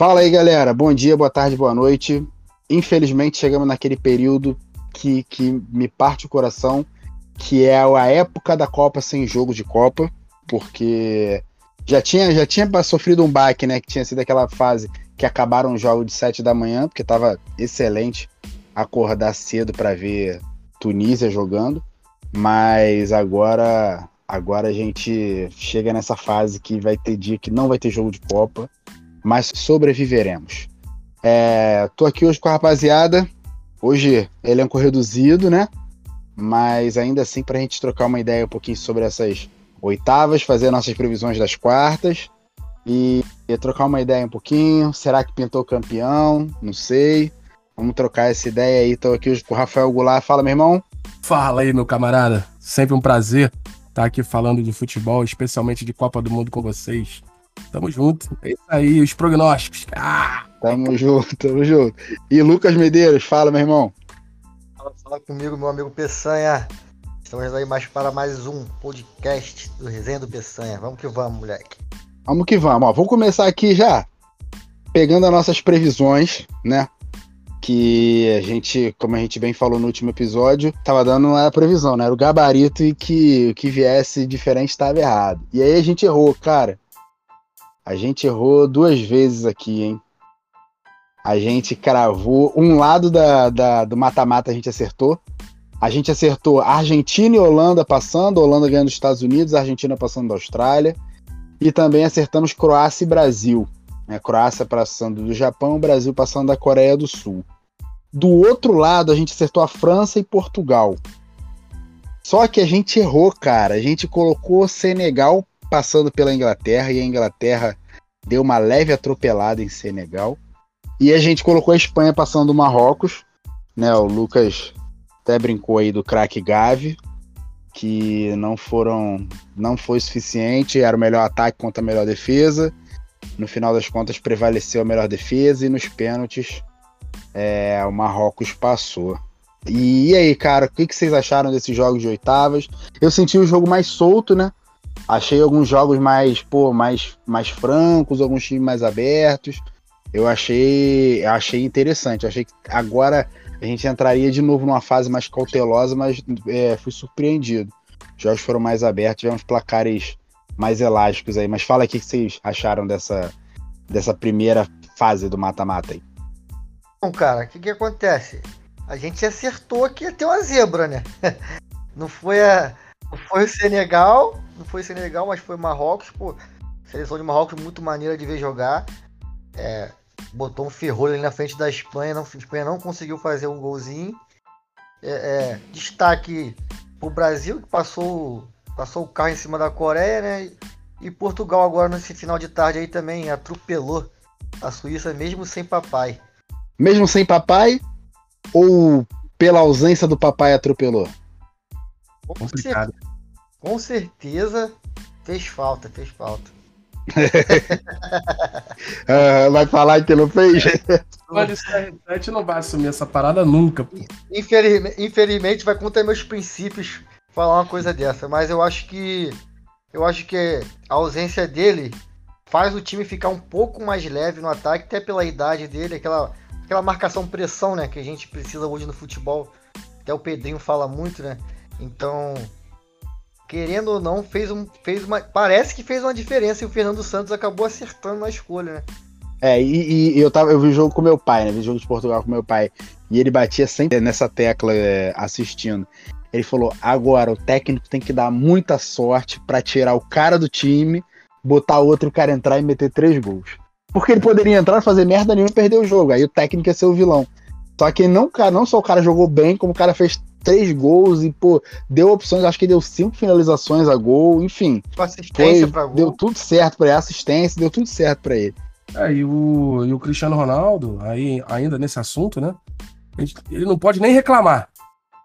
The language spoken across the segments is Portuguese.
Fala aí, galera. Bom dia, boa tarde, boa noite. Infelizmente, chegamos naquele período que, que me parte o coração, que é a época da Copa sem jogo de Copa, porque já tinha, já tinha sofrido um baque, né? Que tinha sido aquela fase que acabaram o jogo de 7 da manhã, porque estava excelente acordar cedo para ver Tunísia jogando, mas agora agora a gente chega nessa fase que vai ter dia que não vai ter jogo de Copa, mas sobreviveremos. É, tô aqui hoje com a rapaziada. Hoje elenco reduzido, né? Mas ainda assim, para a gente trocar uma ideia um pouquinho sobre essas oitavas, fazer nossas previsões das quartas e, e trocar uma ideia um pouquinho. Será que pintou campeão? Não sei. Vamos trocar essa ideia aí. Estou aqui hoje com o Rafael Goulart. Fala, meu irmão. Fala aí, meu camarada. Sempre um prazer estar aqui falando de futebol, especialmente de Copa do Mundo com vocês. Tamo junto. É isso aí, os prognósticos. Ah! Tamo junto, tamo junto. E Lucas Medeiros, fala, meu irmão. Fala, fala comigo, meu amigo Peçanha. Estamos aí mais para mais um podcast do Resenha do Peçanha. Vamos que vamos, moleque. Vamos que vamos. Ó, vamos começar aqui já pegando as nossas previsões, né? Que a gente, como a gente bem falou no último episódio, tava dando a previsão, né? Era o gabarito e que o que viesse diferente estava errado. E aí a gente errou, cara. A gente errou duas vezes aqui, hein? A gente cravou um lado da, da do mata-mata, a gente acertou. A gente acertou Argentina e Holanda passando, Holanda ganhando dos Estados Unidos, Argentina passando da Austrália. E também acertamos Croácia e Brasil. Né? Croácia passando do Japão, Brasil passando da Coreia do Sul. Do outro lado, a gente acertou a França e Portugal. Só que a gente errou, cara. A gente colocou Senegal passando pela Inglaterra e a Inglaterra deu uma leve atropelada em Senegal. E a gente colocou a Espanha passando o Marrocos, né? O Lucas até brincou aí do craque Gavi, que não foram, não foi suficiente, era o melhor ataque contra a melhor defesa. No final das contas prevaleceu a melhor defesa e nos pênaltis é, o Marrocos passou. E, e aí, cara, o que, que vocês acharam desses jogos de oitavas? Eu senti o jogo mais solto, né? Achei alguns jogos mais, pô, mais, mais francos, alguns times mais abertos. Eu achei, achei interessante. achei que agora a gente entraria de novo numa fase mais cautelosa, mas é, fui surpreendido. Os jogos foram mais abertos, tivemos placares mais elásticos aí. Mas fala aqui o que vocês acharam dessa, dessa primeira fase do mata-mata aí. Bom, cara, o que, que acontece? A gente acertou que ia ter uma zebra, né? Não foi, a, foi o Senegal, não foi o Senegal, mas foi Marrocos, pô. Seleção de Marrocos muito maneira de ver jogar. É, botou um ferrolho ali na frente da Espanha, não, a Espanha não conseguiu fazer um golzinho. É, é, destaque o Brasil, que passou, passou o carro em cima da Coreia, né? E Portugal agora nesse final de tarde aí também atropelou a Suíça, mesmo sem papai. Mesmo sem papai? Ou pela ausência do papai atropelou? Com, cer com certeza fez falta, fez falta uh, vai falar que não fez? Olha, a gente não vai assumir essa parada nunca. Infelizmente, infelizmente, vai contra meus princípios falar uma coisa dessa, mas eu acho que eu acho que a ausência dele faz o time ficar um pouco mais leve no ataque, até pela idade dele, aquela, aquela marcação pressão, né, que a gente precisa hoje no futebol. Até o Pedrinho fala muito, né? Então, querendo ou não, fez, um, fez uma. Parece que fez uma diferença e o Fernando Santos acabou acertando na escolha, né? É, e, e eu, tava, eu vi jogo com meu pai, né? Vi jogo de Portugal com meu pai. E ele batia sempre nessa tecla é, assistindo. Ele falou: agora o técnico tem que dar muita sorte para tirar o cara do time, botar outro cara entrar e meter três gols. Porque ele poderia entrar, fazer merda nenhuma e perder o jogo. Aí o técnico ia ser o vilão. Só que não, não só o cara jogou bem, como o cara fez três gols e, pô, deu opções, acho que deu cinco finalizações a gol, enfim. Assistência foi, pra gol. Deu tudo certo para ele, assistência, deu tudo certo para ele. É, e o, e o Cristiano Ronaldo, aí, ainda nesse assunto, né? Ele não pode nem reclamar.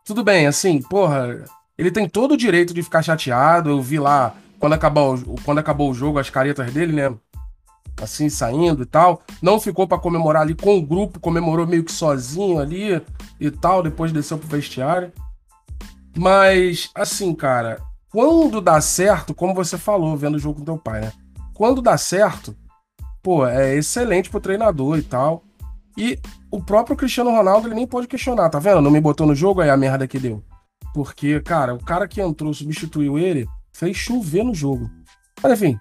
Tudo bem, assim, porra, ele tem todo o direito de ficar chateado. Eu vi lá, quando acabou, quando acabou o jogo, as caretas dele, né? Assim, saindo e tal. Não ficou para comemorar ali com o grupo, comemorou meio que sozinho ali e tal, depois desceu pro vestiário. Mas, assim, cara, quando dá certo, como você falou, vendo o jogo com teu pai, né? Quando dá certo, pô, é excelente pro treinador e tal. E o próprio Cristiano Ronaldo, ele nem pode questionar, tá vendo? Não me botou no jogo, aí a merda que deu. Porque, cara, o cara que entrou, substituiu ele, fez chover no jogo. Mas enfim,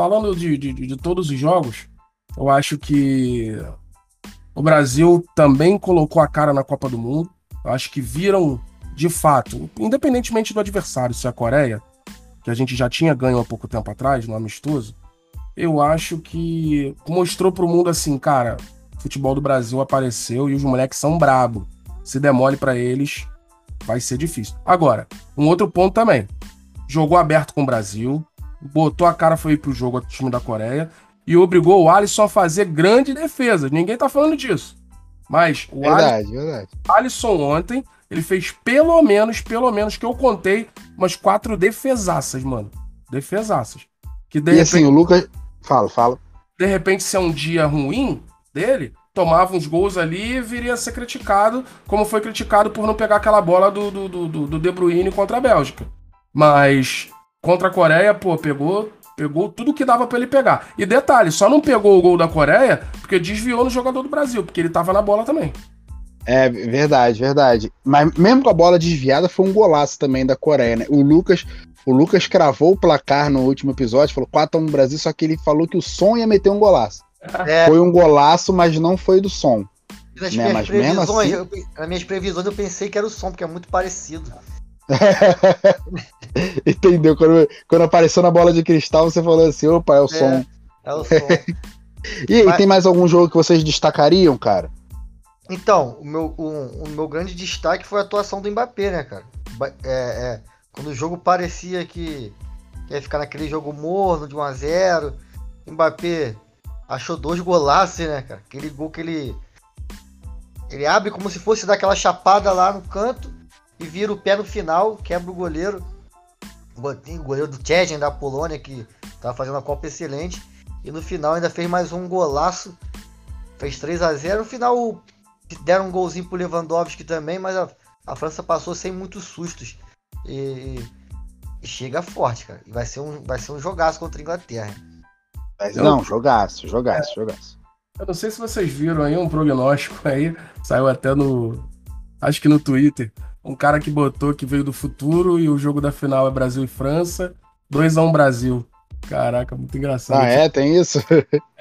falando de, de, de todos os jogos, eu acho que o Brasil também colocou a cara na Copa do Mundo. Eu acho que viram, de fato, independentemente do adversário, se é a Coreia, que a gente já tinha ganho há pouco tempo atrás, no amistoso, eu acho que mostrou pro mundo assim, cara, o futebol do Brasil apareceu e os moleques são brabo. Se demole para eles, vai ser difícil. Agora, um outro ponto também. Jogou aberto com o Brasil, botou a cara, foi pro jogo do time da Coreia e obrigou o Alisson a fazer grande defesa. Ninguém tá falando disso. Mas o Verdade, Alisson, verdade. Alisson ontem, ele fez pelo menos, pelo menos que eu contei, umas quatro defesaças, mano. Defesaças. Que de E repente, assim, o Lucas. Fala, fala. de repente, se é um dia ruim dele, tomava uns gols ali e viria a ser criticado, como foi criticado por não pegar aquela bola do, do, do, do De Bruyne contra a Bélgica. Mas contra a Coreia, pô, pegou, pegou tudo que dava pra ele pegar. E detalhe, só não pegou o gol da Coreia porque desviou no jogador do Brasil, porque ele tava na bola também. É verdade, verdade. Mas mesmo com a bola desviada, foi um golaço também da Coreia, né? O Lucas, o Lucas cravou o placar no último episódio, falou 4x1 Brasil, só que ele falou que o som ia meter um golaço. É, Foi um golaço, mas não foi do som. nas né, minhas mas mesmo assim- eu, nas minhas previsões eu pensei que era o som, porque é muito parecido. Entendeu? Quando, quando apareceu na bola de cristal, você falou assim: opa, é o som. É o som. E aí, Mas- tem mais algum jogo que vocês destacariam, cara? Então, o meu, o, o meu grande destaque foi a atuação do Mbappé, né, cara? É, é, quando o jogo parecia que, que ia ficar naquele jogo morno de 1x0, Mbappé achou dois golaços, né, cara? Aquele gol que ele. Ele abre como se fosse dar aquela chapada lá no canto e vira o pé no final, quebra o goleiro. O goleiro do Chesney da Polônia que tava fazendo a Copa excelente. E no final ainda fez mais um golaço. Fez 3 a 0 No final deram um golzinho pro Lewandowski também, mas a, a França passou sem muitos sustos. E, e chega forte, cara. E vai ser um, vai ser um jogaço contra a Inglaterra. Mas Eu- não, jogaço, jogaço, jogaço. Eu não sei se vocês viram aí um prognóstico aí, saiu até no. Acho que no Twitter. Um cara que botou que veio do futuro e o jogo da final é Brasil e França. 2x1 Brasil. Caraca, muito engraçado. Ah, é? Tem isso?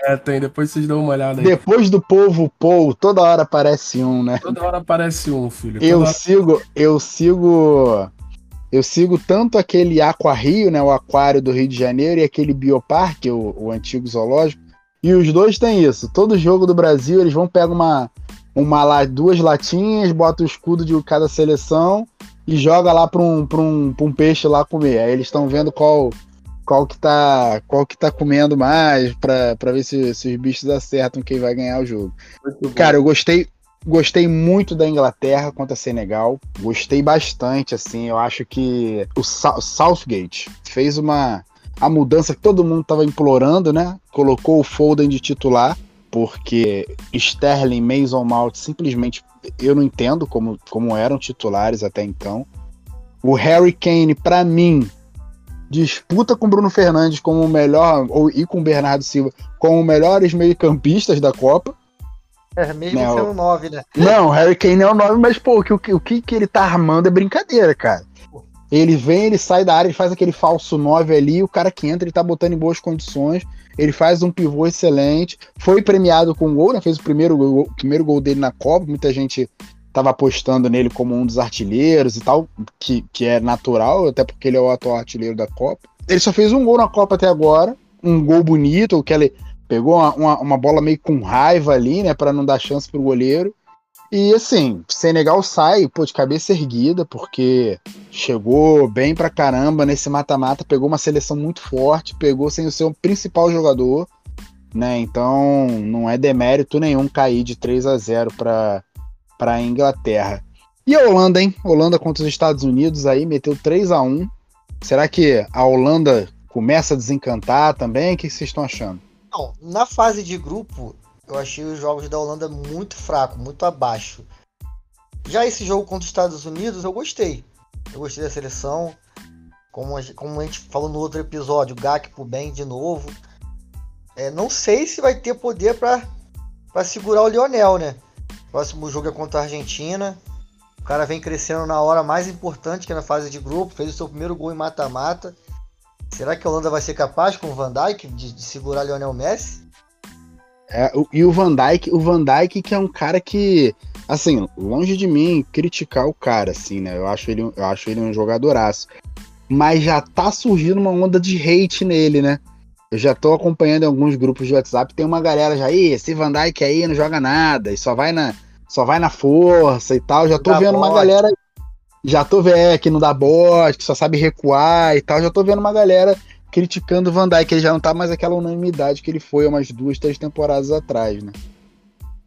É, tem. Depois vocês dão uma olhada aí. Depois do povo Pou, toda hora aparece um, né? Toda hora aparece um, filho. Toda Eu hora- sigo, eu sigo. Eu sigo tanto aquele Aqua Rio, né? O aquário do Rio de Janeiro, e aquele Bioparque, o, o antigo zoológico. E os dois têm isso. Todo jogo do Brasil, eles vão pegar uma, uma duas latinhas, bota o escudo de cada seleção e joga lá para um, pra um, pra um peixe lá comer. Aí eles estão vendo qual qual que tá qual que tá comendo mais pra ver se, se os bichos acertam quem vai ganhar o jogo. Cara, eu gostei gostei muito da Inglaterra contra Senegal. Gostei bastante, assim. Eu acho que o Southgate fez uma a mudança que todo mundo tava implorando, né? Colocou o Foden de titular, porque Sterling, Mason Mount simplesmente eu não entendo como, como eram titulares até então. O Harry Kane, pra mim, disputa com Bruno Fernandes como o melhor, ou e com o Bernardo Silva como os melhores meio-campistas da Copa. É, mesmo Não. sendo 9, né? Não, o Harry Kane é o nome, mas pô, o que, o que, o que que ele tá armando é brincadeira, cara. Ele vem, ele sai da área, ele faz aquele falso 9 ali, o cara que entra, ele tá botando em boas condições, ele faz um pivô excelente, foi premiado com gol, né? Fez o primeiro gol, o primeiro gol dele na Copa, muita gente tava apostando nele como um dos artilheiros e tal, que, que é natural, até porque ele é o atual artilheiro da Copa. Ele só fez um gol na Copa até agora, um gol bonito, o ele pegou uma, uma, uma bola meio com raiva ali, né, para não dar chance pro goleiro. E assim, Senegal sai, pô, de cabeça erguida, porque chegou bem pra caramba nesse mata-mata, pegou uma seleção muito forte, pegou sem o seu principal jogador, né? Então, não é demérito nenhum cair de 3 a 0 para para Inglaterra. E a Holanda, hein? Holanda contra os Estados Unidos aí meteu 3 a 1. Será que a Holanda começa a desencantar também? O que vocês estão achando? Não, na fase de grupo, eu achei os jogos da Holanda muito fraco, muito abaixo. Já esse jogo contra os Estados Unidos, eu gostei. Eu gostei da seleção. Como a, gente- como a gente falou no outro episódio, Gakpo bem de novo. É, não sei se vai ter poder para segurar o Lionel, né? Próximo jogo é contra a Argentina. O cara vem crescendo na hora mais importante, que é na fase de grupo. Fez o seu primeiro gol em mata-mata. Será que a Holanda vai ser capaz com o Van Dijk de, de segurar Lionel Messi? É, e o Van Dijk, o Van Dijk que é um cara que, assim, longe de mim criticar o cara, assim, né? Eu acho ele, eu acho ele um jogadoraço. Mas já tá surgindo uma onda de hate nele, né? Eu já tô acompanhando em alguns grupos de WhatsApp, tem uma galera já, aí, esse Van Dijk aí não joga nada, e só vai na, só vai na força e tal. Já tô vendo uma galera. Já tô vendo é, que não dá bote, que só sabe recuar e tal. Já tô vendo uma galera criticando o Van Dijk, ele já não tá mais aquela unanimidade que ele foi umas duas, três temporadas atrás, né?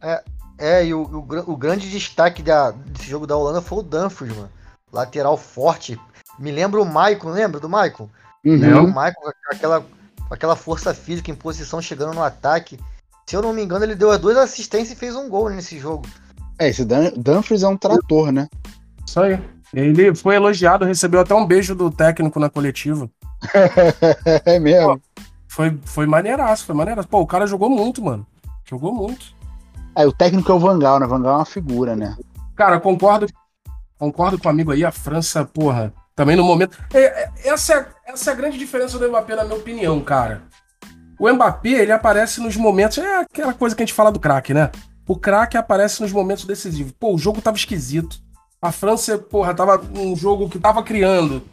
É, é e o, o, o grande destaque da, desse jogo da Holanda foi o Danford, mano. Lateral forte. Me lembra o Maicon, lembra do Maicon? Uhum. O Maicon, aquela aquela força física em posição chegando no ataque. Se eu não me engano, ele deu as duas assistências e fez um gol nesse jogo. É, esse Dan é um trator, né? Isso aí. Ele foi elogiado, recebeu até um beijo do técnico na coletiva. é mesmo. Pô, foi, foi maneiraço, foi maneiraço. Pô, o cara jogou muito, mano. Jogou muito. É, o técnico é o Vangal, né? Vangal é uma figura, né? Cara, concordo, concordo com o amigo aí. A França, porra, também no momento. É, é, essa, é, essa é a grande diferença do Mbappé, na minha opinião, cara. O Mbappé, ele aparece nos momentos. É aquela coisa que a gente fala do craque, né? O craque aparece nos momentos decisivos. Pô, o jogo tava esquisito. A França, porra, tava um jogo que tava criando,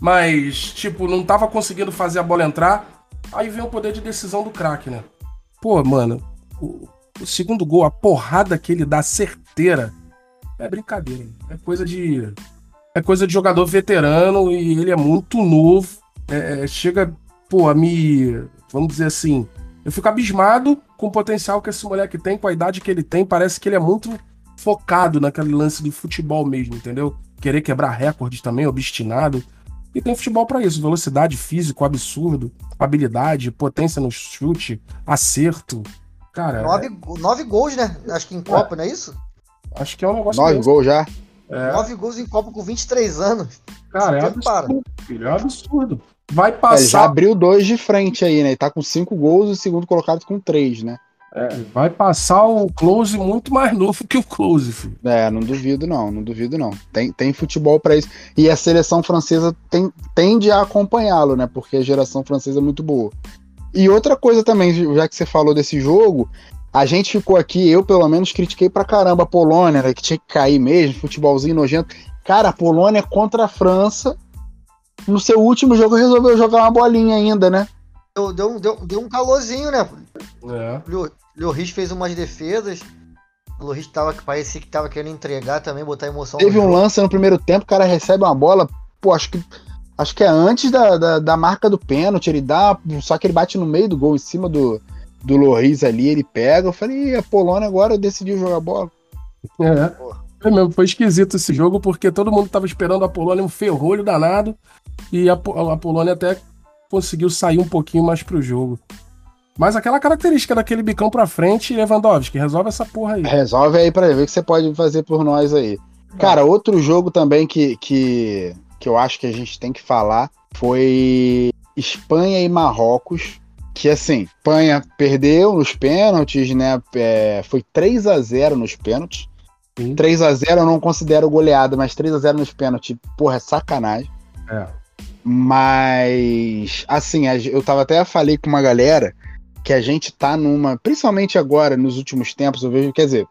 mas, tipo, não tava conseguindo fazer a bola entrar. Aí vem o poder de decisão do craque, né? Pô, mano, o segundo gol, a porrada que ele dá certeira, é brincadeira. É coisa de é coisa de jogador veterano e ele é muito novo. É, é, chega, pô, a me. Vamos dizer assim. Eu fico abismado com o potencial que esse moleque tem, com a idade que ele tem. Parece que ele é muito focado naquele lance de futebol mesmo, entendeu? Querer quebrar recordes também, obstinado. E tem futebol para isso: velocidade, físico, absurdo, habilidade, potência no chute, acerto. Cara. Nove, é... nove gols, né? Acho que em Copa, é. não é isso? Acho que é um negócio. Nove gols já? É. Nove gols em Copa com 23 anos. Cara, é absurdo, para. filho, é absurdo. Vai passar. É, ele já abriu dois de frente aí, né? Ele tá com cinco gols e o segundo colocado com três, né? É, vai passar o Close muito mais novo que o Close, filho. É, não duvido não, não duvido não. Tem, tem futebol para isso. E a seleção francesa tem, tende a acompanhá-lo, né? Porque a geração francesa é muito boa. E outra coisa também, já que você falou desse jogo, a gente ficou aqui, eu pelo menos critiquei pra caramba a Polônia, né, que tinha que cair mesmo, futebolzinho nojento. Cara, a Polônia contra a França, no seu último jogo resolveu jogar uma bolinha ainda, né? Deu, deu, deu, deu um calorzinho, né? É. O Lloris fez umas defesas. O Lloris tava, parecia que tava querendo entregar também, botar emoção. Teve um lance no primeiro tempo, o cara recebe uma bola, pô, acho que acho que é antes da, da, da marca do pênalti, ele dá, só que ele bate no meio do gol, em cima do, do Loris ali, ele pega. Eu falei, a Polônia agora decidiu jogar bola. É. É mesmo, foi esquisito esse jogo, porque todo mundo tava esperando a Polônia um ferrolho danado, e a, a Polônia até conseguiu sair um pouquinho mais pro jogo. Mas aquela característica daquele bicão pra frente, Lewandowski, resolve essa porra aí. Resolve aí pra ver o que você pode fazer por nós aí. Cara, outro jogo também que, que, que eu acho que a gente tem que falar foi Espanha e Marrocos que assim, Espanha perdeu nos pênaltis, né? É, foi 3 a 0 nos pênaltis. Sim. 3 a 0 eu não considero goleada, mas 3 a 0 nos pênaltis, porra, é sacanagem. É. Mas, assim, eu tava até falei com uma galera que a gente tá numa, principalmente agora, nos últimos tempos, eu vejo, quer dizer,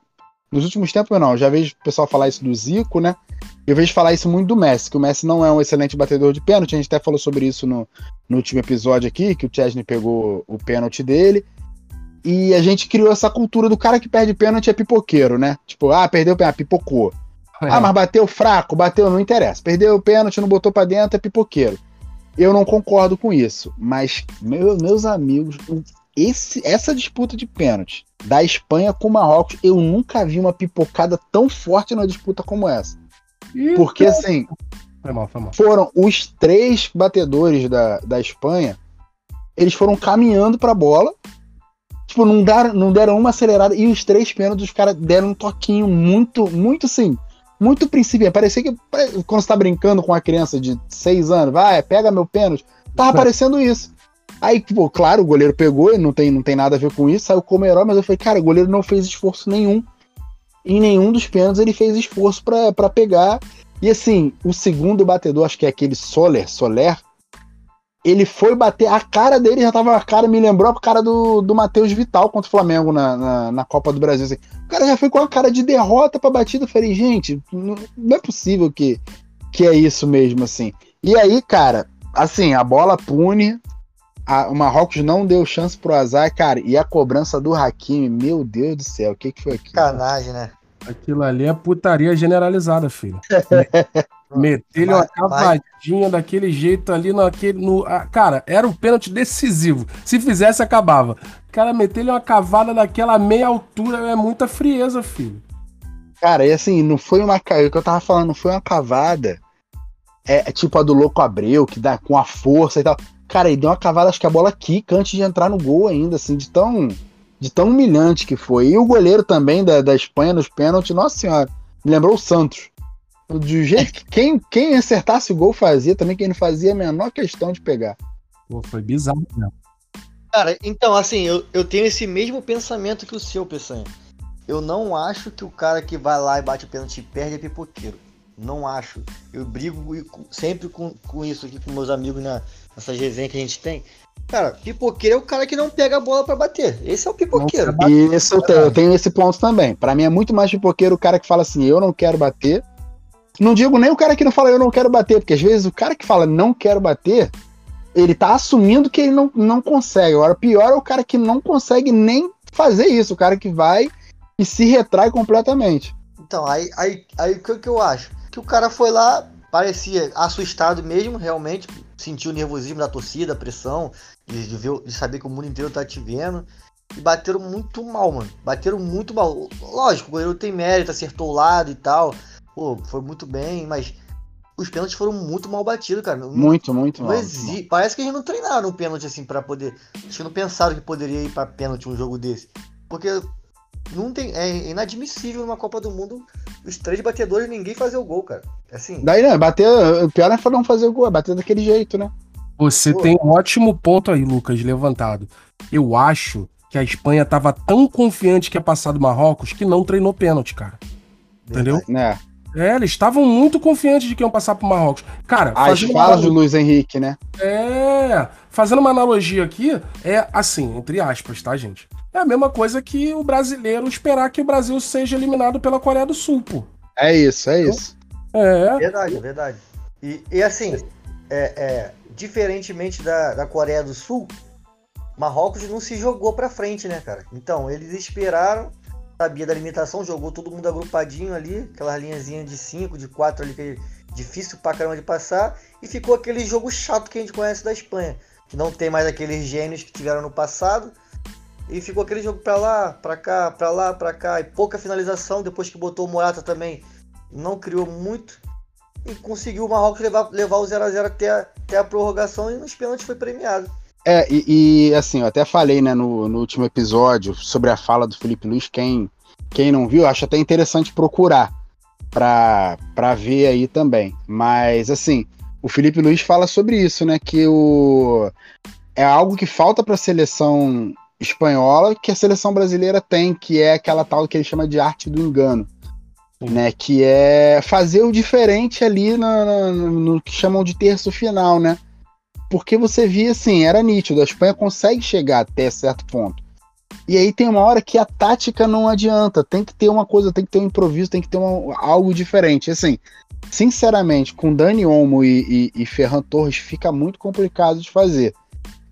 nos últimos tempos não, eu já vejo o pessoal falar isso do Zico, né? Eu vejo falar isso muito do Messi, que o Messi não é um excelente batedor de pênalti. A gente até falou sobre isso no, no último episódio aqui, que o Chesney pegou o pênalti dele. E a gente criou essa cultura do cara que perde pênalti é pipoqueiro, né? Tipo, ah, perdeu o pênalti, pipocou. É. Ah, mas bateu fraco, bateu, não interessa. Perdeu o pênalti, não botou pra dentro, é pipoqueiro. Eu não concordo com isso, mas meu, meus amigos, esse, essa disputa de pênalti da Espanha com o Marrocos, eu nunca vi uma pipocada tão forte na disputa como essa. Porque assim, foi mal, foi mal. foram os três batedores da, da Espanha, eles foram caminhando pra bola, tipo, não deram, não deram uma acelerada, e os três pênaltis, os caras deram um toquinho muito, muito assim, muito princípio. Parecia que quando você tá brincando com uma criança de seis anos, vai, pega meu pênalti, tava aparecendo isso. Aí, pô, claro, o goleiro pegou, não tem, não tem nada a ver com isso, saiu como herói, mas eu falei, cara, o goleiro não fez esforço nenhum. Em nenhum dos pênaltis ele fez esforço para pegar. E assim, o segundo batedor, acho que é aquele Soler, Soler, ele foi bater, a cara dele já tava, a cara me lembrou a cara do, do Matheus Vital contra o Flamengo na, na, na, Copa do Brasil. Assim. O cara já foi com a cara de derrota pra batida. Eu falei, gente, não, é possível que, que é isso mesmo, assim. E aí, cara, assim, a bola pune, a, o Marrocos não deu chance pro azar, cara, e a cobrança do Hakimi, meu Deus do céu, o que que foi aquilo? Canagem, né? Aquilo ali é putaria generalizada, filho. Meter-lhe uma cavadinha daquele jeito ali naquele. No, ah, cara, era o pênalti decisivo. Se fizesse, acabava. Cara, meter-lhe uma cavada daquela meia altura é muita frieza, filho. Cara, e assim, não foi uma. O que eu tava falando, não foi uma cavada. É, é tipo a do Louco Abreu, que dá com a força e tal. Cara, ele deu uma cavada, acho que a bola quica antes de entrar no gol ainda, assim, de tão, de tão humilhante que foi. E o goleiro também da, da Espanha nos pênaltis, nossa senhora, me lembrou o Santos. Do jeito que quem, quem acertasse o gol fazia, também quem não fazia a menor questão de pegar. Pô, foi bizarro mesmo. Cara, então, assim, eu, eu tenho esse mesmo pensamento que o seu, Peçanha. Eu não acho que o cara que vai lá e bate o pênalti e perde é pipoqueiro. Não acho. Eu brigo sempre com, com isso aqui com meus amigos na, nessas resenhas que a gente tem. Cara, pipoqueiro é o cara que não pega a bola para bater. Esse é o pipoqueiro. Isso eu tenho, eu tenho esse ponto também. Para mim é muito mais pipoqueiro o cara que fala assim, eu não quero bater. Não digo nem o cara que não fala eu não quero bater, porque às vezes o cara que fala não quero bater, ele tá assumindo que ele não, não consegue. Agora, pior é o cara que não consegue nem fazer isso, o cara que vai e se retrai completamente. Então, aí, aí, aí o que, que eu acho? Que o cara foi lá, parecia assustado mesmo, realmente, sentiu o nervosismo da torcida, a pressão, de, de, ver, de saber que o mundo inteiro tá te vendo. E bateram muito mal, mano. Bateram muito mal. Lógico, o goleiro tem mérito, acertou o lado e tal. Pô, foi muito bem, mas os pênaltis foram muito mal batidos, cara. Muito, muito mal. Exi... Parece que eles não treinaram um pênalti assim para poder. Acho que não pensaram que poderia ir para pênalti um jogo desse. Porque não tem, é inadmissível numa Copa do Mundo os três batedores ninguém fazer o gol, cara. É assim. Daí, né? Bater. O pior é não fazer o gol, é bater daquele jeito, né? Você Pô. tem um ótimo ponto aí, Lucas, levantado. Eu acho que a Espanha tava tão confiante que ia passar do Marrocos que não treinou pênalti, cara. Entendeu? É. É, eles estavam muito confiantes de que iam passar pro Marrocos. Cara, as falas do Luiz Henrique, né? É, fazendo uma analogia aqui, é assim, entre aspas, tá, gente? É a mesma coisa que o brasileiro esperar que o Brasil seja eliminado pela Coreia do Sul, pô. É isso, é isso. É. Verdade, é verdade. E, e assim, é, é, diferentemente da, da Coreia do Sul, Marrocos não se jogou pra frente, né, cara? Então, eles esperaram, sabia da limitação, jogou todo mundo agrupadinho ali, aquelas linhazinhas de 5, de 4 ali, que é difícil pra caramba de passar, e ficou aquele jogo chato que a gente conhece da Espanha, que não tem mais aqueles gênios que tiveram no passado, e ficou aquele jogo pra lá, pra cá, pra lá, pra cá. E pouca finalização. Depois que botou o Morata também, não criou muito. E conseguiu o Marrocos levar, levar o 0x0 até, a, até a prorrogação e nos pênaltis foi premiado. É, e, e, assim, eu até falei né, no, no último episódio sobre a fala do Felipe Luiz. Quem, quem não viu, acho até interessante procurar para ver aí também. Mas, assim, o Felipe Luiz fala sobre isso, né? Que o, é algo que falta para a seleção espanhola que a seleção brasileira tem, que é aquela tal que ele chama de arte do engano. Né, que é fazer o diferente ali no, no, no, que chamam de terço final, né? Porque você via assim, era nítido, a Espanha consegue chegar até certo ponto. E aí tem uma hora que a tática não adianta, tem que ter uma coisa, tem que ter um improviso, tem que ter uma, algo diferente. Assim, sinceramente, com Dani Olmo e, e, e Ferran Torres fica muito complicado de fazer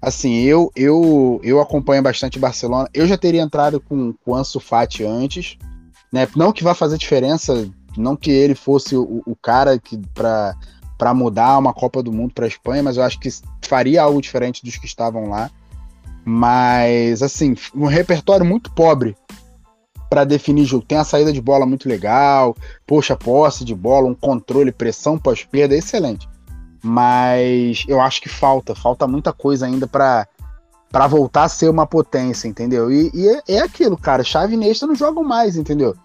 assim, eu eu eu acompanho bastante Barcelona. Eu já teria entrado com, com Ansu Fati antes, né? Não que vá fazer diferença, não que ele fosse o, o cara que para para mudar uma Copa do Mundo para a Espanha, mas eu acho que faria algo diferente dos que estavam lá. Mas assim, um repertório muito pobre para definir jogo. Tem a saída de bola muito legal, poxa, posse de bola, um controle, pressão pós-perda, excelente mas eu acho que falta, falta muita coisa ainda para para voltar a ser uma potência, entendeu? E, e é, é, aquilo, cara, chave e Nesta não jogam mais, entendeu?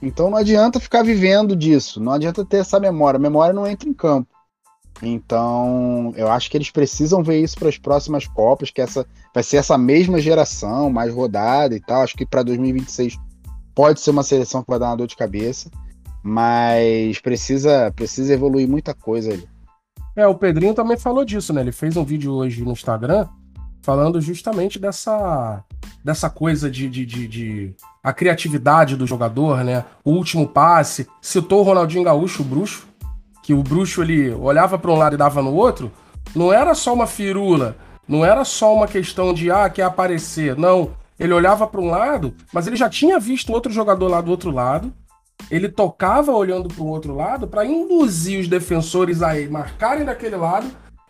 Então não adianta ficar vivendo disso, não adianta ter essa memória, a memória não entra em campo. Então, eu acho que eles precisam ver isso para as próximas Copas, que essa vai ser essa mesma geração, mais rodada e tal. Acho que para 2026 pode ser uma seleção que vai dar uma dor de cabeça, mas precisa precisa evoluir muita coisa ali. É, o Pedrinho também falou disso, né? Ele fez um vídeo hoje no Instagram falando justamente dessa dessa coisa de, de, de, de, a criatividade do jogador, né? O último passe. Citou o Ronaldinho Gaúcho, o bruxo, que o bruxo ele olhava para um lado e dava no outro. Não era só uma firula, não era só uma questão de ah, quer aparecer. Não, ele olhava para um lado, mas ele já tinha visto outro jogador lá do outro lado. Ele tocava olhando para o outro lado para induzir os defensores a marcarem daquele lado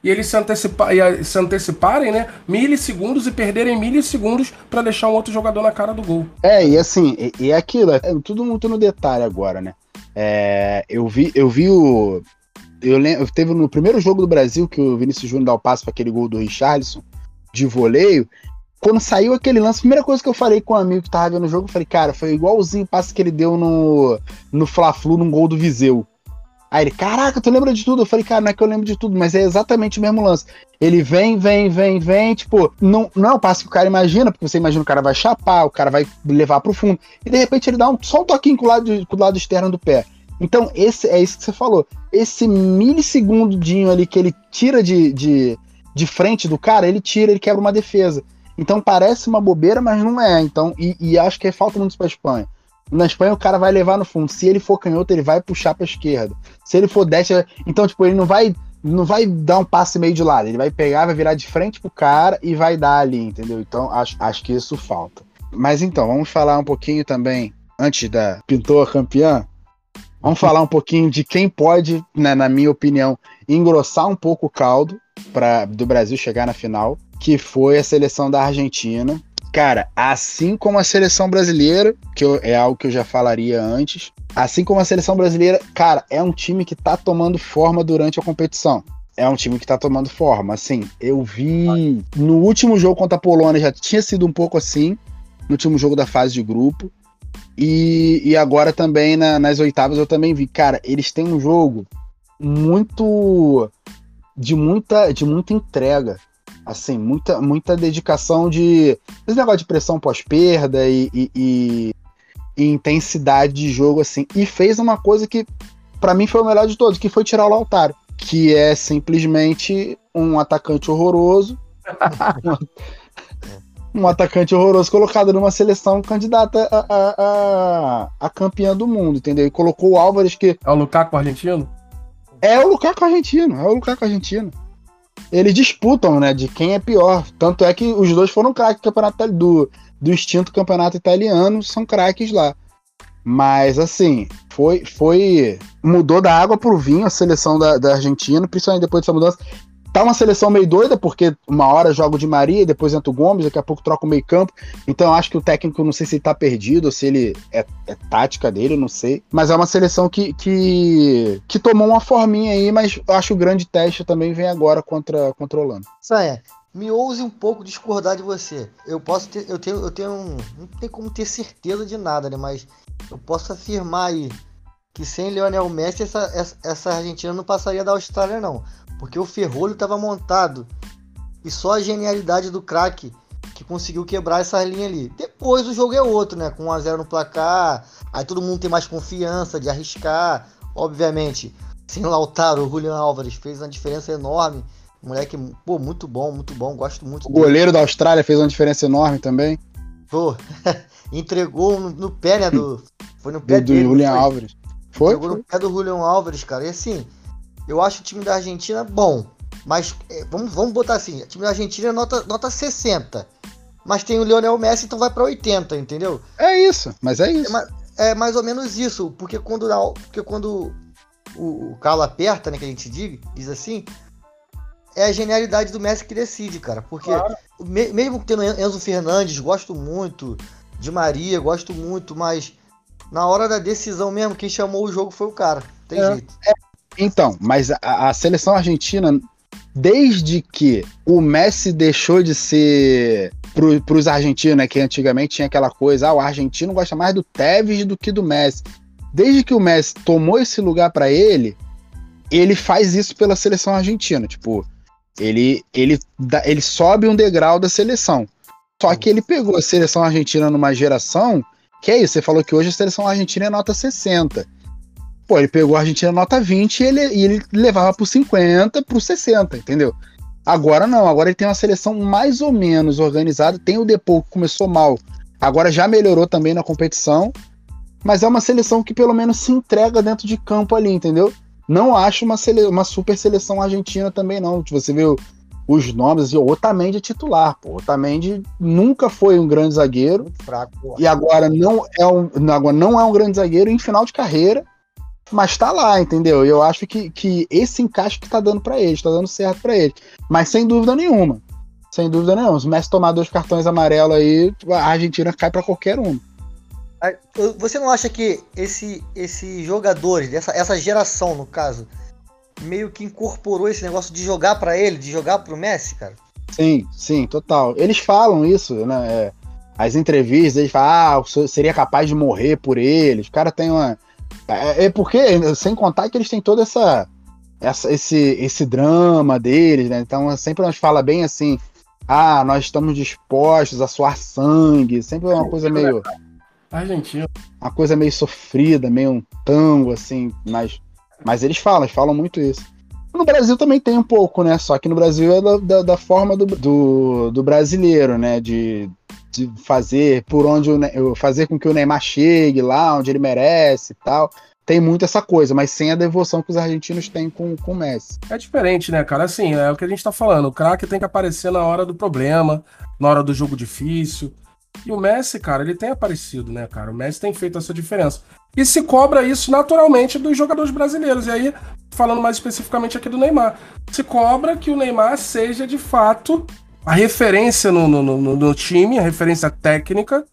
e eles se, antecipa se anteciparem, né? Milissegundos e perderem milissegundos para deixar um outro jogador na cara do gol. É, e assim, e, e é aquilo, é tudo muito no detalhe agora, né? É, eu vi, eu vi o. Eu lembro, teve no primeiro jogo do Brasil que o Vinícius Júnior dá o passo para aquele gol do Richarlison de voleio. Quando saiu aquele lance, a primeira coisa que eu falei com um amigo que tava vendo o jogo, eu falei, cara, foi igualzinho o passe que ele deu no, no Fla-Flu, num gol do Viseu. Aí ele, caraca, tu lembra de tudo? Eu falei, cara, não é que eu lembro de tudo, mas é exatamente o mesmo lance. Ele vem, vem, vem, vem, tipo, não, não é o passe que o cara imagina, porque você imagina o cara vai chapar, o cara vai levar pro fundo, e de repente ele dá um, só um toquinho com o lado, com o lado externo do pé. Então, esse é isso que você falou. Esse milissegundinho ali que ele tira de, de, de frente do cara, ele tira, ele quebra uma defesa. Então parece uma bobeira, mas não é. Então, e, e acho que falta muito pra Espanha. Na Espanha o cara vai levar no fundo. Se ele for canhoto, ele vai puxar pra esquerda. Se ele for destro, então, tipo, ele não vai não vai dar um passe meio de lado. Ele vai pegar, vai virar de frente pro cara e vai dar ali, entendeu? Então, acho, acho que isso falta. Mas então, vamos falar um pouquinho também, antes da pintor campeã, vamos falar um pouquinho de quem pode, né, na minha opinião, engrossar um pouco o caldo para do Brasil chegar na final, que foi a seleção da Argentina. Cara, assim como a seleção brasileira, que eu, é algo que eu já falaria antes, assim como a seleção brasileira, cara, é um time que tá tomando forma durante a competição. É um time que tá tomando forma. Assim, eu vi no último jogo contra a Polônia já tinha sido um pouco assim, no último jogo da fase de grupo. E, e agora também na, nas oitavas eu também vi. Cara, eles têm um jogo muito. de muita, de muita entrega assim, muita, muita dedicação de. Esse negócio de pressão pós-perda e, e, e, e, intensidade de jogo, assim. E fez uma coisa que, para mim, foi o melhor de todos, que foi tirar o Lautaro. Que é simplesmente um atacante horroroso. um atacante horroroso colocado numa seleção candidata a, a, a, a campeã do mundo, entendeu? E colocou o Álvares que. É o Lukaku argentino? É o Lukaku argentino, é o Lukaku argentino eles disputam, né, de quem é pior. Tanto é que os dois foram craques do campeonato do, do extinto campeonato italiano, são craques lá. Mas assim, foi, foi. Mudou da água pro vinho a seleção da, da Argentina, principalmente depois dessa mudança. Tá uma seleção meio doida, porque uma hora joga de Maria, depois entra o Gomes, daqui a pouco troca o meio campo. Então acho que o técnico, não sei se ele tá perdido, ou se ele é, é tática dele, não sei. Mas é uma seleção que, que, que tomou uma forminha aí, mas acho que o grande teste também vem agora contra, contra o Holanda. Saia, me ouse um pouco discordar de você. Eu posso ter, eu tenho, eu tenho um, não tem como ter certeza de nada, né? Mas eu posso afirmar aí que sem Lionel Messi essa, essa, essa Argentina não passaria da Austrália não. Porque o ferrolho estava montado. E só a genialidade do craque que conseguiu quebrar essa linha ali. Depois o jogo é outro, né? Com 1x0 no placar. Aí todo mundo tem mais confiança de arriscar. Obviamente, sem Lautaro, o Julian Álvares fez uma diferença enorme. Moleque, pô, muito bom, muito bom. Gosto muito O dele. goleiro da Austrália fez uma diferença enorme também. Pô, entregou no, no, pé, né? Do, foi no pé do, dele. Do Julian Álvares. Foi? Entregou foi? no pé do Julian Álvares, cara. E assim, eu acho o time da Argentina bom. Mas é, vamos, vamos botar assim: o time da Argentina é nota, nota 60. Mas tem o Lionel Messi, então vai para 80, entendeu? É isso, mas é isso. É, é, mais ou menos isso. Porque quando, porque quando o, o calo aperta, né, que a gente diz, diz assim, é a genialidade do Messi que decide, cara. Porque claro. me, mesmo tendo Enzo Fernandes, gosto muito, de Maria, gosto muito, mas na hora da decisão mesmo, quem chamou o jogo foi o cara. Tem é, jeito. É, então, mas a, a seleção argentina, desde que o Messi deixou de ser para os argentinos, né, que antigamente tinha aquela coisa, ah, o argentino gosta mais do Tevez do que do Messi. Desde que o Messi tomou esse lugar para ele, ele faz isso pela seleção argentina. Tipo, ele, ele, ele sobe um degrau da seleção. Só que ele pegou a seleção argentina numa geração. Que é isso, você falou que hoje a seleção argentina é nota 60. Pô, ele pegou a Argentina nota 20 e ele, e ele levava pro 50, pro 60, entendeu? Agora não, agora ele tem uma seleção mais ou menos organizada. Tem o Depou que começou mal, agora já melhorou também na competição. Mas é uma seleção que pelo menos se entrega dentro de campo ali, entendeu? Não acho uma, sele... uma super seleção argentina também, não. Você vê os nomes, assim, o Otamendi é titular, pô. O Otamendi nunca foi um grande zagueiro. Fraco. E agora não é um, agora não é um grande zagueiro em final de carreira mas tá lá, entendeu? E eu acho que, que esse encaixe que tá dando para ele, tá dando certo para ele. Mas sem dúvida nenhuma. Sem dúvida nenhuma. Se o Messi tomar dois cartões amarelos aí, a Argentina cai para qualquer um. Você não acha que esse, esses jogadores, essa, essa geração, no caso, meio que incorporou esse negócio de jogar para ele, de jogar pro Messi, cara? Sim, sim, total. Eles falam isso, né? É, as entrevistas, eles falam, ah, seria capaz de morrer por eles. O cara tem uma é, é, porque, sem contar que eles têm toda essa, essa esse, esse drama deles, né? Então sempre nós fala bem assim, ah, nós estamos dispostos a suar sangue, sempre é uma coisa meio Argentina. Uma coisa meio sofrida, meio um tango assim, mas mas eles falam, eles falam muito isso. No Brasil também tem um pouco, né? Só que no Brasil é da, da, da forma do, do, do, brasileiro, né? De, de fazer por onde o, fazer com que o Neymar chegue lá onde ele merece e tal. Tem muito essa coisa, mas sem a devoção que os argentinos têm com, com o Messi. É diferente, né, cara? Assim, é o que a gente tá falando. O craque tem que aparecer na hora do problema, na hora do jogo difícil. E o Messi, cara, ele tem aparecido, né, cara? O Messi tem feito essa diferença. E se cobra isso naturalmente dos jogadores brasileiros. E aí, falando mais especificamente aqui do Neymar, se cobra que o Neymar seja de fato a referência no, no, no, no time, a referência técnica,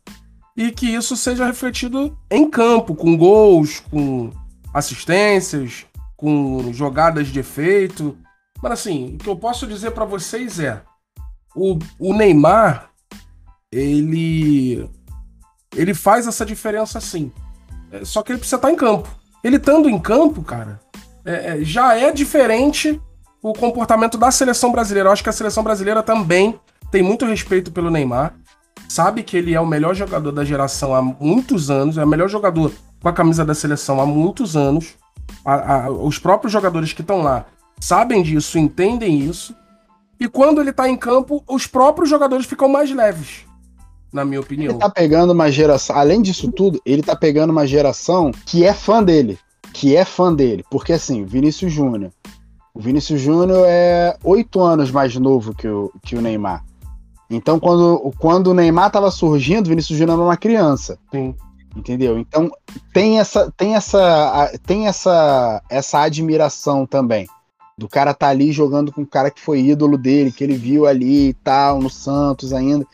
e que isso seja refletido em campo, com gols, com assistências, com jogadas de efeito. Mas assim, o que eu posso dizer para vocês é: o, o Neymar, ele ele faz essa diferença sim. É, só que ele precisa estar em campo. Ele estando em campo, cara, é, é, já é diferente o comportamento da seleção brasileira. Eu acho que a seleção brasileira também tem muito respeito pelo Neymar. Sabe que ele é o melhor jogador da geração há muitos anos, é o melhor jogador com a camisa da seleção há muitos anos. A, a, os próprios jogadores que estão lá sabem disso, entendem isso. E quando ele tá em campo, os próprios jogadores ficam mais leves, na minha opinião. Ele tá pegando uma geração, além disso tudo, ele tá pegando uma geração que é fã dele. Que é fã dele. Porque assim, Vinícius Júnior, o Vinícius Júnior é oito anos mais novo que o, que o Neymar. Então, quando, quando o Neymar estava surgindo, o Vinícius Júnior era uma criança. Sim. Entendeu? Então, tem essa tem essa tem essa essa admiração também do cara tá ali jogando com o cara que foi ídolo dele, que ele viu ali e tal, no Santos ainda.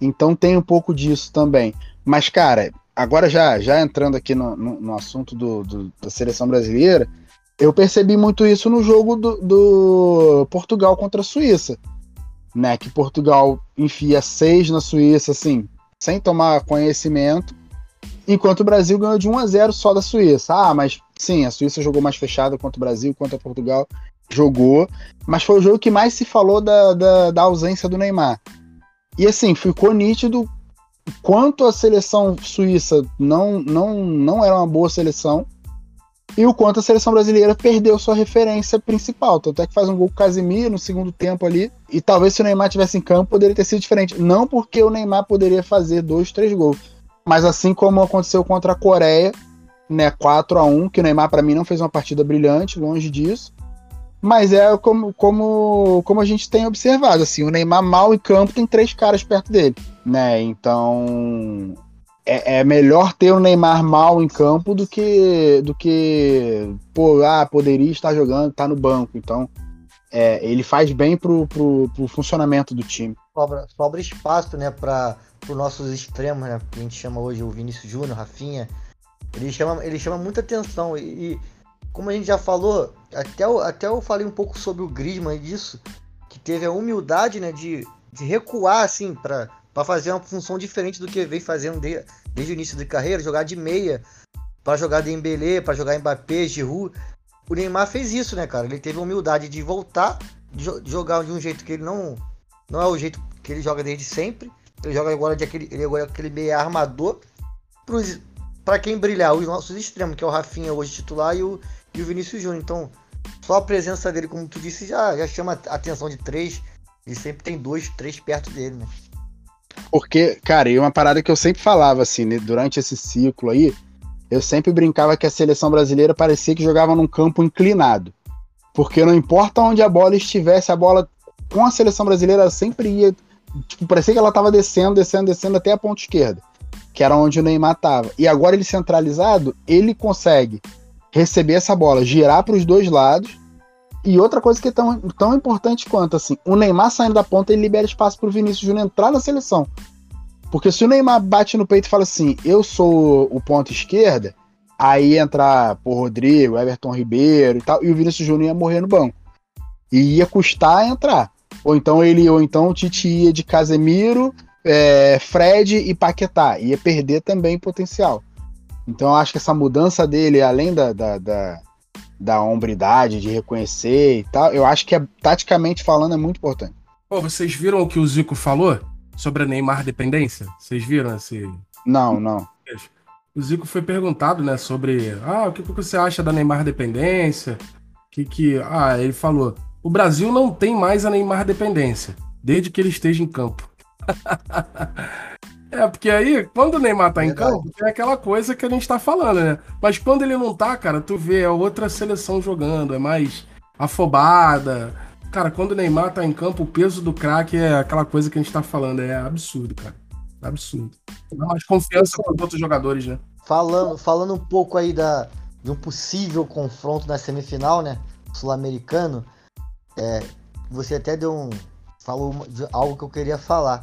Então tem um pouco disso também. Mas, cara, agora já, já entrando aqui no, no, no assunto do, do, da seleção brasileira, eu percebi muito isso no jogo do, do, Portugal contra a Suíça, né? Que Portugal enfia seis na Suíça, assim, sem tomar conhecimento, enquanto o Brasil ganhou de 1 a 0 só da Suíça. Ah, mas sim, a Suíça jogou mais fechada contra o Brasil, contra Portugal jogou, mas foi o jogo que mais se falou da, da, da ausência do Neymar. E assim, ficou nítido quanto a seleção suíça não, não, não era uma boa seleção e o quanto a seleção brasileira perdeu sua referência principal. Tanto é que faz um gol com o Casimiro no segundo tempo ali. E talvez se o Neymar tivesse em campo poderia ter sido diferente. Não porque o Neymar poderia fazer dois, três gols. Mas assim como aconteceu contra a Coreia, né, 4 a 1 que o Neymar para mim não fez uma partida brilhante, longe disso. Mas é como, como, como a gente tem observado, assim, o Neymar mal em campo tem três caras perto dele, né? Então é, é, melhor ter o Neymar mal em campo do que do que pô, ah, poderia estar jogando, tá no banco. Então, é, ele faz bem pro, pro, pro, funcionamento do time. Sobra, sobra espaço, né, para os nossos extremos, né, que a gente chama hoje o Vinícius Júnior, Rafinha. Ele chama, ele chama muita atenção e, e, como a gente já falou, até eu, até eu falei um pouco sobre o Griezmann disso, que teve a humildade, né, de, de recuar assim para para fazer uma função diferente do que vem fazendo de, desde o início de carreira, jogar de meia, para jogar Dembélé, para jogar Mbappé, Giroud. o Neymar fez isso, né, cara? Ele teve a humildade de voltar, de jogar de um jeito que ele não. Não é o jeito que ele joga desde sempre. Ele joga agora de aquele, ele agora é aquele meio armador. Para quem brilhar, os nossos extremos, que é o Rafinha hoje titular e o, e o Vinícius Júnior. Então, só a presença dele, como tu disse, já, já chama a atenção de três. E sempre tem dois, três perto dele, né? Porque, cara, e uma parada que eu sempre falava, assim, né, durante esse ciclo aí, eu sempre brincava que a seleção brasileira parecia que jogava num campo inclinado. Porque não importa onde a bola estivesse, a bola com a seleção brasileira sempre ia. Tipo, parecia que ela tava descendo, descendo, descendo até a ponta esquerda, que era onde o Neymar tava. E agora ele centralizado, ele consegue receber essa bola, girar para os dois lados. E outra coisa que é tão, tão importante quanto assim, o Neymar saindo da ponta, ele libera espaço para o Vinícius Júnior entrar na seleção. Porque se o Neymar bate no peito e fala assim, eu sou o ponto esquerda, aí entrar por Rodrigo, Everton Ribeiro e tal, e o Vinícius Júnior ia morrer no banco. E ia custar entrar. Ou então ele, ou então o Tite ia de Casemiro, é, Fred e Paquetá. Ia perder também potencial. Então eu acho que essa mudança dele, além da, da, da, da hombridade, de reconhecer e tal, eu acho que é, taticamente falando é muito importante. Pô, vocês viram o que o Zico falou? sobre a Neymar dependência? Vocês viram esse. Não, não. O Zico foi perguntado, né, sobre. Ah, o que, que você acha da Neymar dependência? Que que. Ah, ele falou: o Brasil não tem mais a Neymar dependência, desde que ele esteja em campo. é, porque aí, quando o Neymar tá em campo, tem aquela coisa que a gente tá falando, né? Mas quando ele não tá, cara, tu vê, é outra seleção jogando, é mais afobada Cara, quando o Neymar tá em campo, o peso do craque é aquela coisa que a gente tá falando. É absurdo, cara. Absurdo. Dá mais confiança com os outros jogadores, né? Falando, falando um pouco aí da, de um possível confronto na semifinal, né? Sul-americano. É, você até deu um. Falou de algo que eu queria falar.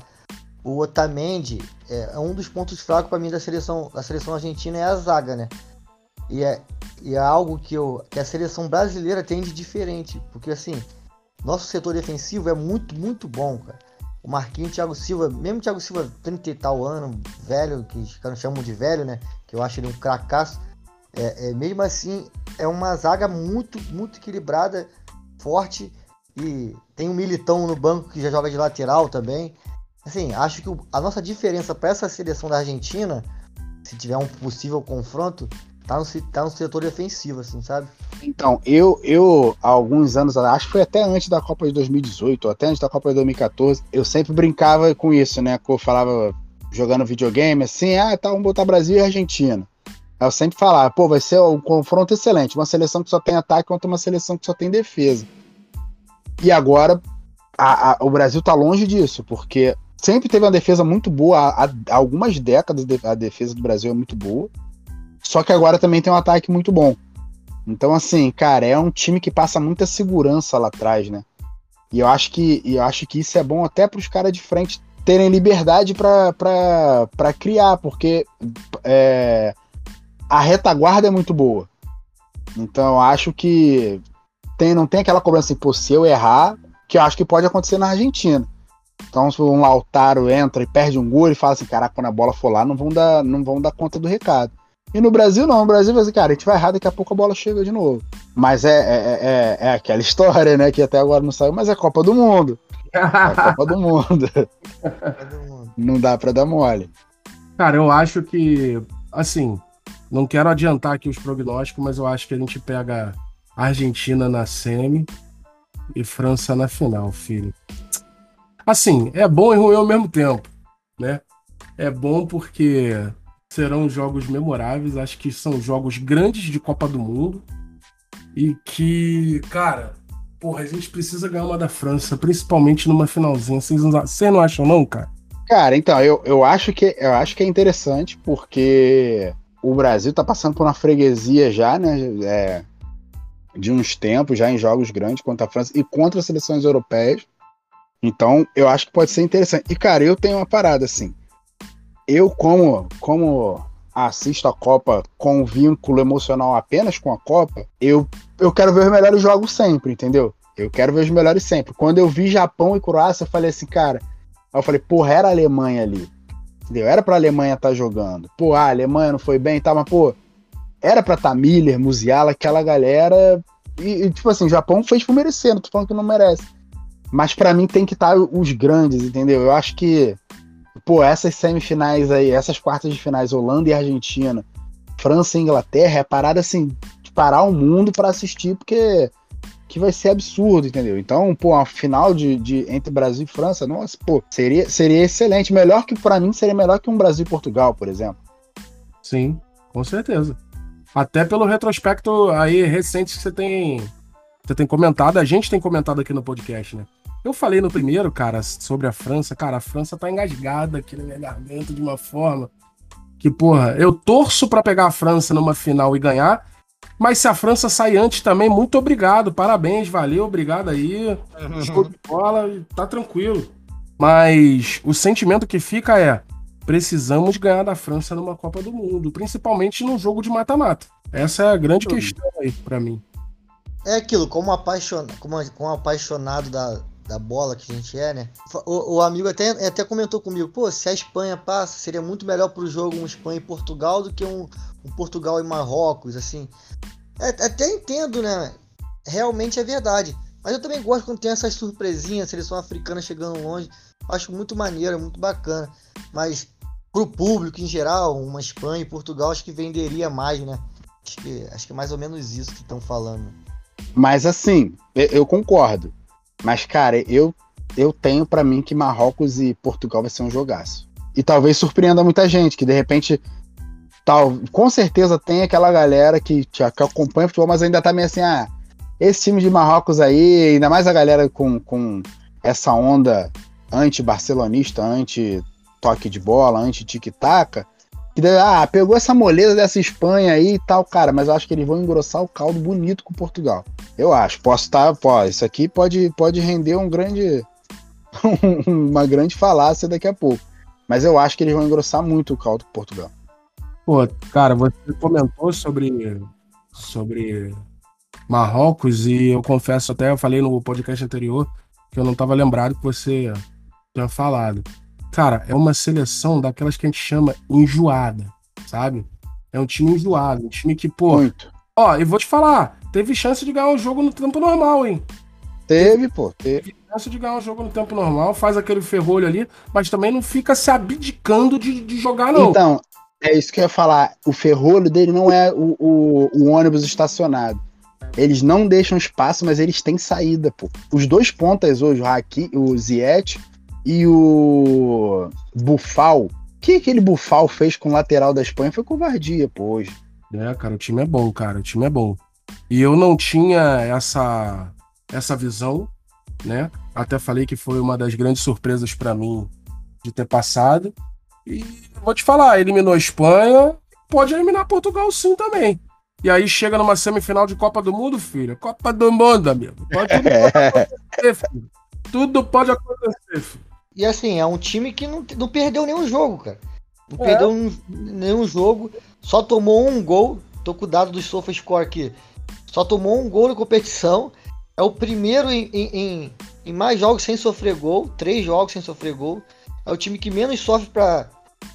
O Otamendi é, é um dos pontos fracos para mim da seleção, da seleção argentina é a zaga, né? E é, e é algo que, eu, que a seleção brasileira tem de diferente. Porque assim, nosso setor defensivo é muito, muito bom, cara. O Marquinhos, Thiago Silva, mesmo Thiago Silva 30 e tal ano, velho, que os caras chamam de velho, né? Que eu acho ele um cracaço. É, é, mesmo assim, é uma zaga muito, muito equilibrada, forte. E tem um Militão no banco que já joga de lateral também. Assim, acho que a nossa diferença para essa seleção da Argentina, se tiver um possível confronto, tá no, tá no setor defensivo, assim, sabe? Então, eu, eu, há alguns anos, acho que foi até antes da Copa de 2018, ou até antes da Copa de 2014, eu sempre brincava com isso, né? Que eu falava, jogando videogame, assim, ah, tá, vamos botar Brasil e Argentina. Eu sempre falava, pô, vai ser um confronto excelente, uma seleção que só tem ataque contra uma seleção que só tem defesa. E agora, a, a, o Brasil tá longe disso, porque sempre teve uma defesa muito boa, há, algumas décadas a defesa do Brasil é muito boa, só que agora também tem um ataque muito bom. Então, assim, cara, é um time que passa muita segurança lá atrás, né? E eu acho que, eu acho que isso é bom até para os caras de frente terem liberdade para criar, porque é, a retaguarda é muito boa. Então, eu acho que tem, não tem aquela cobrança assim, pô, se eu errar, que eu acho que pode acontecer na Argentina. Então, se um Lautaro entra e perde um gol, ele fala assim: caraca, quando a bola for lá, não vão dar, não vão dar conta do recado. E no Brasil, não. No Brasil, você, cara, a gente vai errar, daqui a pouco a bola chega de novo. Mas é, é, é, é aquela história, né? Que até agora não saiu, mas é Copa do Mundo. É Copa do Mundo. não dá pra dar mole. Cara, eu acho que, assim, não quero adiantar aqui os prognósticos, mas eu acho que a gente pega Argentina na semi e França na final, filho. Assim, é bom e ruim ao mesmo tempo, né? É bom porque serão jogos memoráveis, acho que são jogos grandes de Copa do Mundo e que, cara, porra, a gente precisa ganhar uma da França, principalmente numa finalzinha. Vocês não, vocês não acham não, cara? Cara, então, eu, eu acho que eu acho que é interessante porque o Brasil tá passando por uma freguesia já, né? É, de uns tempos, já em jogos grandes contra a França e contra as seleções europeias. Então, eu acho que pode ser interessante. E, cara, eu tenho uma parada assim eu, como, como assisto a Copa com vínculo emocional apenas com a Copa, eu, eu quero ver os melhores jogos sempre, entendeu? Eu quero ver os melhores sempre. Quando eu vi Japão e Croácia, eu falei assim, cara. eu falei, porra, era a Alemanha ali. Entendeu? Era pra Alemanha estar tá jogando. Pô, a Alemanha não foi bem, tá, mas, pô, era pra estar tá Miller, Musiala, aquela galera E, tipo assim, o Japão fez por merecer, não tô falando que não merece. Mas para mim tem que estar tá os grandes, entendeu? Eu acho que, pô, essas semifinais aí, essas quartas de finais, Holanda e Argentina, França e Inglaterra, é parada assim, de parar o mundo para assistir, porque que vai ser absurdo, entendeu? Então, pô, a final de, de, entre Brasil e França, nossa, pô, seria, seria excelente. Melhor que, para mim, seria melhor que um Brasil e Portugal, por exemplo. Sim, com certeza. Até pelo retrospecto aí recente que você tem, você tem comentado, a gente tem comentado aqui no podcast, né? Eu falei no primeiro, cara, sobre a França. Cara, a França tá engasgada aqui na minha garganta de uma forma que, porra, eu torço para pegar a França numa final e ganhar, mas se a França sair antes também, muito obrigado, parabéns, valeu, obrigado aí. Show de bola, tá tranquilo. Mas o sentimento que fica é: precisamos ganhar da França numa Copa do Mundo, principalmente num jogo de mata-mata. Essa é a grande questão aí para mim. É aquilo, como, apaixon... como, como apaixonado da, da bola que a gente é, né? O, o, amigo até, até comentou comigo, pô, se a Espanha passa, seria muito melhor pro jogo um Espanha e Portugal do que um, um Portugal e Marrocos, assim. É, até entendo, né? Realmente é verdade. Mas eu também gosto quando tem essas surpresinhas, seleção africana chegando longe. Acho muito maneiro, muito bacana. Mas pro público em geral, uma Espanha e Portugal acho que venderia mais, né? Acho que, acho que é mais ou menos isso que estão falando. Mas assim, eu concordo. Mas, cara, eu, eu tenho para mim que Marrocos e Portugal vai ser um jogaço. E talvez surpreenda muita gente, que de repente. Tal, com certeza tem aquela galera que, que acompanha futebol, mas ainda tá meio assim, ah, esse time de Marrocos aí, ainda mais a galera com, com essa onda anti-barcelonista, anti-toque de bola, anti-tic-tac, que ah, pegou essa moleza dessa Espanha aí e tal, cara, mas eu acho que eles vão engrossar o caldo bonito com Portugal. Eu acho. Posso estar, tá, isso aqui pode, pode render um grande uma grande falácia daqui a pouco. Mas eu acho que eles vão engrossar muito o caldo com Portugal. Pô, cara, você comentou sobre sobre Marrocos e eu confesso até, eu falei no podcast anterior que eu não estava lembrado que você tinha falado. Cara, é uma seleção daquelas que a gente chama enjoada, sabe? É um time enjoado, um time que, pô. Muito. Ó, e vou te falar, teve chance de ganhar o um jogo no tempo normal, hein? Teve, pô, teve. Teve chance de ganhar o um jogo no tempo normal, faz aquele ferrolho ali, mas também não fica se abdicando de, de jogar, não. Então, é isso que eu ia falar. O ferrolho dele não é o, o, o ônibus estacionado. Eles não deixam espaço, mas eles têm saída, pô. Os dois pontas hoje, o Haki, o Ziet, e o Bufal. O que aquele Bufal fez com o lateral da Espanha foi covardia, pô. É, cara, o time é bom, cara, o time é bom. E eu não tinha essa essa visão, né? Até falei que foi uma das grandes surpresas para mim de ter passado. E vou te falar, eliminou a Espanha, pode eliminar Portugal sim também. E aí chega numa semifinal de Copa do Mundo, filho. Copa do Mundo, amigo. Pode acontecer, filho. Tudo pode acontecer, filho. E assim, é um time que não, não perdeu nenhum jogo, cara. Não é. perdeu um, nenhum jogo, só tomou um gol. Tô com o dado do SofaScore aqui. Só tomou um gol na competição. É o primeiro em, em, em, mais jogos sem sofrer gol. Três jogos sem sofrer gol. É o time que menos sofre para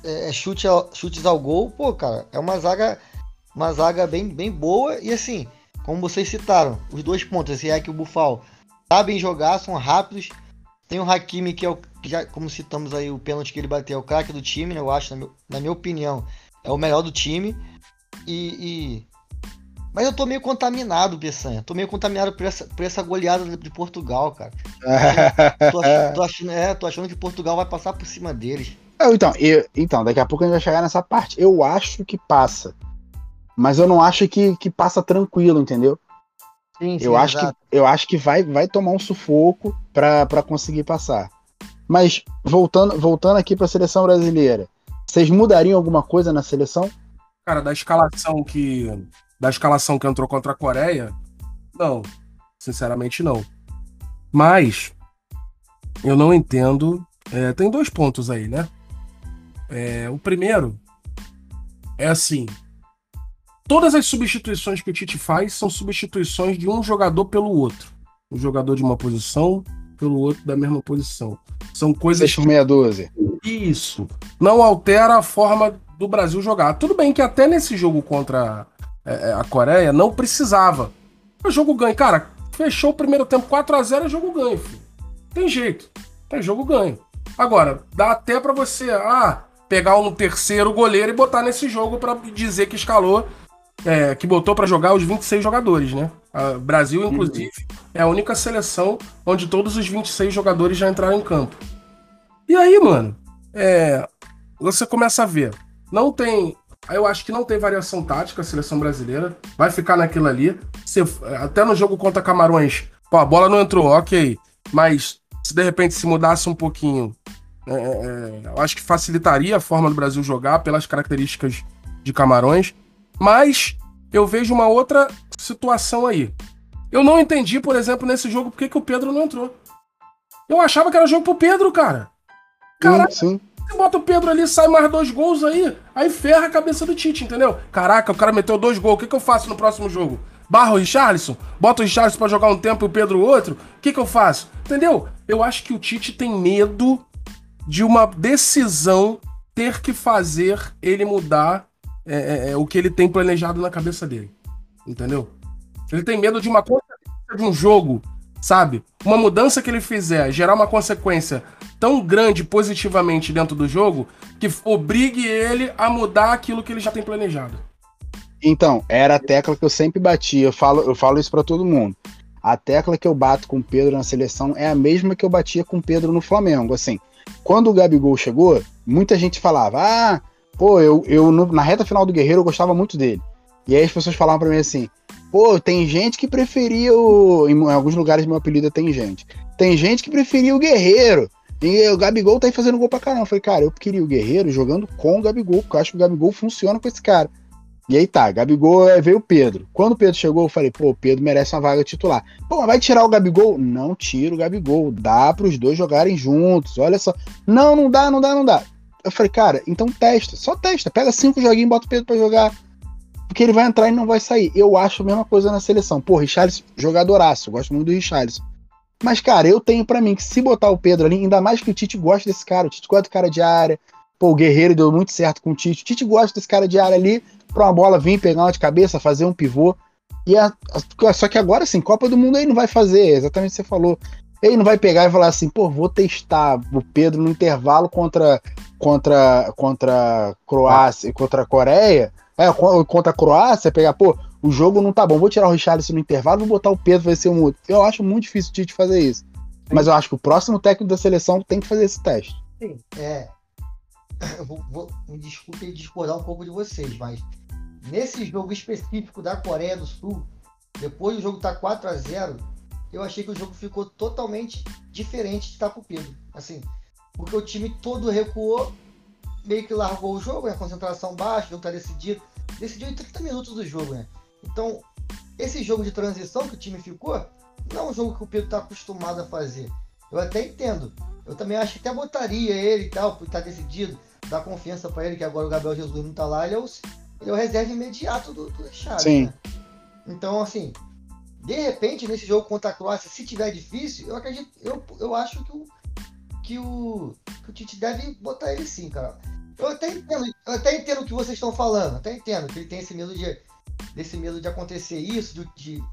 é, é, chute ao, chutes ao gol. Pô, cara, é uma zaga, uma zaga bem, bem boa. E assim, como vocês citaram, os dois pontos, esse é que o Bufal sabem jogar, são rápidos. Tem o Hakimi, que é o já, como citamos aí, o pênalti que ele bateu é o craque do time, né? Eu acho, na, meu, na, minha opinião, é o melhor do time. E, e... Mas eu tô meio contaminado, Bessanha. Tô meio contaminado por essa, por essa goleada de Portugal, cara. tô, achando, tô, achando, é, tô achando que Portugal vai passar por cima deles. Então, eu, então, daqui a pouco a gente vai chegar nessa parte. Eu acho que passa. Mas eu não acho que, que passa tranquilo, entendeu? Sim, sim, eu, acho que, eu acho que vai, vai tomar um sufoco para conseguir passar. Mas voltando, voltando aqui para a seleção brasileira, vocês mudariam alguma coisa na seleção? Cara, da escalação que da escalação que entrou contra a Coreia, não, sinceramente não. Mas eu não entendo. É, tem dois pontos aí, né? É, o primeiro é assim: todas as substituições que o Tite faz são substituições de um jogador pelo outro. Um jogador de uma posição pelo outro da mesma posição. São coisas. Por meia dúzia. Isso. Não altera a forma do Brasil jogar. Tudo bem que até nesse jogo contra é, é, a Coreia não precisava. é jogo ganho. Cara, fechou o primeiro tempo 4 a 0 é jogo ganho, filho. Tem jeito. É jogo ganho. Agora, dá até para você, ah, pegar um terceiro goleiro e botar nesse jogo para dizer que escalou, é, que botou para jogar os 26 jogadores, né? O Brasil, inclusive, uhum. é a única seleção onde todos os 26 jogadores já entraram em campo. E aí, mano, é, você começa a ver. Não tem. Eu acho que não tem variação tática a seleção brasileira. Vai ficar naquilo ali. Se, até no jogo contra Camarões, pô, a bola não entrou, ok. Mas se de repente se mudasse um pouquinho, é, é, é, eu acho que facilitaria a forma do Brasil jogar pelas características de Camarões. Mas eu vejo uma outra situação aí. Eu não entendi, por exemplo, nesse jogo, por que, que o Pedro não entrou. Eu achava que era jogo pro Pedro, cara. Caraca, sim, sim. você bota o Pedro ali, sai mais dois gols aí, aí ferra a cabeça do Tite, entendeu? Caraca, o cara meteu dois gols, o que, que eu faço no próximo jogo? Barra o Richarlison? Bota o Richarlison pra jogar um tempo e o Pedro outro? O que, que eu faço? Entendeu? Eu acho que o Tite tem medo de uma decisão ter que fazer ele mudar é, é, é, o que ele tem planejado na cabeça dele. Entendeu? Ele tem medo de uma consequência de um jogo, sabe? Uma mudança que ele fizer gerar uma consequência tão grande positivamente dentro do jogo que obrigue ele a mudar aquilo que ele já tem planejado. Então, era a tecla que eu sempre bati, eu falo, eu falo isso para todo mundo. A tecla que eu bato com o Pedro na seleção é a mesma que eu batia com o Pedro no Flamengo. Assim, quando o Gabigol chegou, muita gente falava: Ah, pô, eu, eu na reta final do Guerreiro eu gostava muito dele. E aí as pessoas falavam para mim assim: Pô, tem gente que preferia o. Em alguns lugares meu apelido é tem gente. Tem gente que preferia o Guerreiro. E o Gabigol tá aí fazendo gol pra caramba. Eu falei, cara, eu queria o Guerreiro jogando com o Gabigol, porque eu acho que o Gabigol funciona com esse cara. E aí tá, Gabigol é, veio o Pedro. Quando o Pedro chegou, eu falei, pô, o Pedro merece uma vaga titular. Pô, vai tirar o Gabigol? Não tira o Gabigol. Dá para os dois jogarem juntos. Olha só. Não, não dá, não dá, não dá. Eu falei, cara, então testa. Só testa. Pega cinco joguinhos bota o Pedro pra jogar. Porque ele vai entrar e não vai sair. Eu acho a mesma coisa na seleção. Pô, Richarlison, jogadoraço. Gosto muito do Richarlison. Mas, cara, eu tenho para mim que se botar o Pedro ali, ainda mais que o Tite gosta desse cara. O Tite gosta do cara de área. Pô, o Guerreiro deu muito certo com o Tite. O Tite gosta desse cara de área ali pra uma bola vir, pegar uma de cabeça, fazer um pivô. E a, só que agora, assim, Copa do Mundo aí não vai fazer, exatamente o que você falou. Ele não vai pegar e falar assim, pô, vou testar o Pedro no intervalo contra contra contra Croácia, contra a Coreia, é, contra a Croácia, pegar, pô, o jogo não tá bom, vou tirar o Richarlison no intervalo, vou botar o Pedro, vai ser um outro. Eu acho muito difícil o Tite fazer isso. Sim. Mas eu acho que o próximo técnico da seleção tem que fazer esse teste. Sim, é. Eu vou, vou, me desculpe discordar um pouco de vocês, mas nesse jogo específico da Coreia do Sul, depois do jogo estar tá 4 a 0 eu achei que o jogo ficou totalmente diferente de estar com o Pedro. Assim, porque o time todo recuou, meio que largou o jogo, né? Concentração baixa, o jogo tá decidido. Decidiu em 30 minutos do jogo, né? Então, esse jogo de transição que o time ficou, não é um jogo que o Pedro está acostumado a fazer. Eu até entendo. Eu também acho que até botaria ele e tal, por estar tá decidido, dar confiança para ele, que agora o Gabriel Jesus não tá lá, ele é o, ele é o reserva imediato do, do Richard. Sim. Né? Então, assim, de repente, nesse jogo contra a Croácia, se tiver difícil, eu acredito, eu, eu acho que o, que o, que o Tite deve botar ele sim, cara. Eu até entendo, eu até entendo o que vocês estão falando, até entendo que ele tem esse medo de, desse medo de acontecer isso, de, de,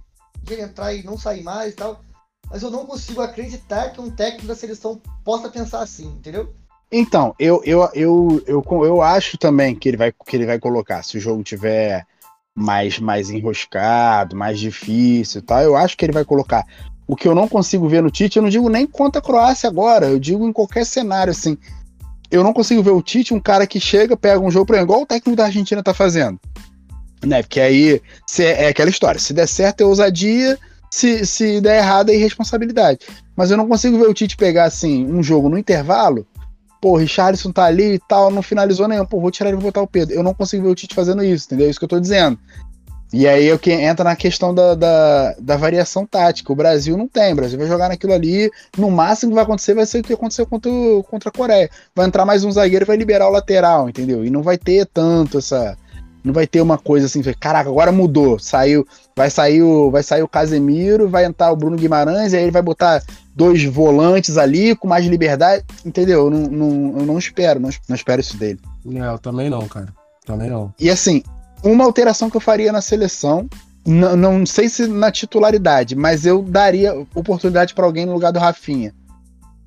de ele entrar e não sair mais e tal. Mas eu não consigo acreditar que um técnico da seleção possa pensar assim, entendeu? Então, eu, eu, eu, eu, eu acho também que ele vai, que ele vai colocar, se o jogo tiver mais, mais enroscado, mais difícil tal, eu acho que ele vai colocar. O que eu não consigo ver no Tite, eu não digo nem contra a Croácia agora, eu digo em qualquer cenário, assim. Eu não consigo ver o Tite, um cara que chega, pega um jogo, por exemplo, igual o técnico da Argentina tá fazendo. Né? Porque aí se, é aquela história, se der certo é ousadia, se, se der errado é irresponsabilidade. Mas eu não consigo ver o Tite pegar assim um jogo no intervalo pô, o Richarlison tá ali e tal, não finalizou nenhum, pô, vou tirar ele e vou botar o Pedro. Eu não consigo ver o Tite fazendo isso, entendeu? É isso que eu tô dizendo. E aí é o que entra na questão da, da, da, variação tática. O Brasil não tem, o Brasil vai jogar naquilo ali. No máximo que vai acontecer vai ser o que aconteceu contra, contra a Coreia. Vai entrar mais um zagueiro e vai liberar o lateral, entendeu? E não vai ter tanto essa. Não vai ter uma coisa assim, caraca, agora mudou. Saiu, vai sair o, vai sair o Casemiro, vai entrar o Bruno Guimarães, e aí ele vai botar dois volantes ali com mais liberdade, entendeu? Eu não, não, eu não espero, não, não espero isso dele. É, eu também não, cara. Também não. E assim, uma alteração que eu faria na seleção, Não, não sei se na titularidade, mas eu daria oportunidade para alguém no lugar do Rafinha.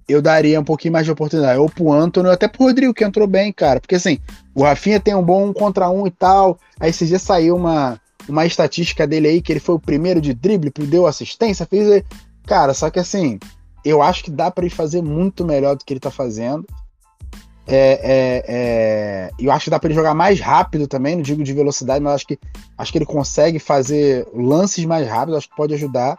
Eu daria um pouquinho mais de oportunidade. Ou pro Antônio, ou até pro Rodrigo, que entrou bem, cara. Porque assim, o Rafinha tem um bom um contra um e tal. Aí esses dias saiu uma, uma estatística dele aí, que ele foi o primeiro de drible, deu assistência, fez. Cara, só que assim, eu acho que dá para ele fazer muito melhor do que ele tá fazendo. É, é, é, eu acho que dá para ele jogar mais rápido também, não digo de velocidade, mas acho que, acho que ele consegue fazer lances mais rápidos, acho que pode ajudar.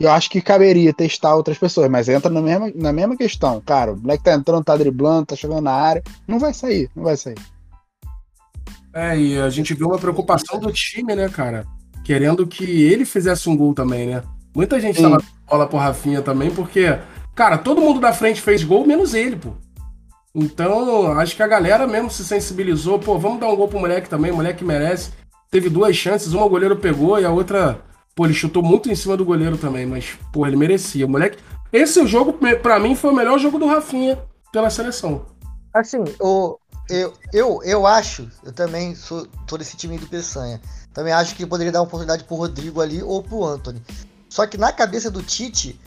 E eu acho que caberia testar outras pessoas, mas entra na mesma, na mesma questão. Cara, o moleque tá entrando, tá driblando, tá chegando na área, não vai sair, não vai sair. É, e a gente viu uma preocupação do time, né, cara? Querendo que ele fizesse um gol também, né? Muita gente Sim. tava bola pro Rafinha também, porque, cara, todo mundo da frente fez gol, menos ele, pô. Então, acho que a galera mesmo se sensibilizou, pô, vamos dar um gol pro moleque também, o moleque merece. Teve duas chances, uma o goleiro pegou e a outra, pô, ele chutou muito em cima do goleiro também, mas, pô, ele merecia. Moleque. Esse jogo, para mim, foi o melhor jogo do Rafinha pela seleção. Assim, o, eu, eu, eu acho, eu também sou todo esse time do Peçanha. Também acho que poderia dar uma oportunidade pro Rodrigo ali ou pro Anthony. Só que na cabeça do Tite,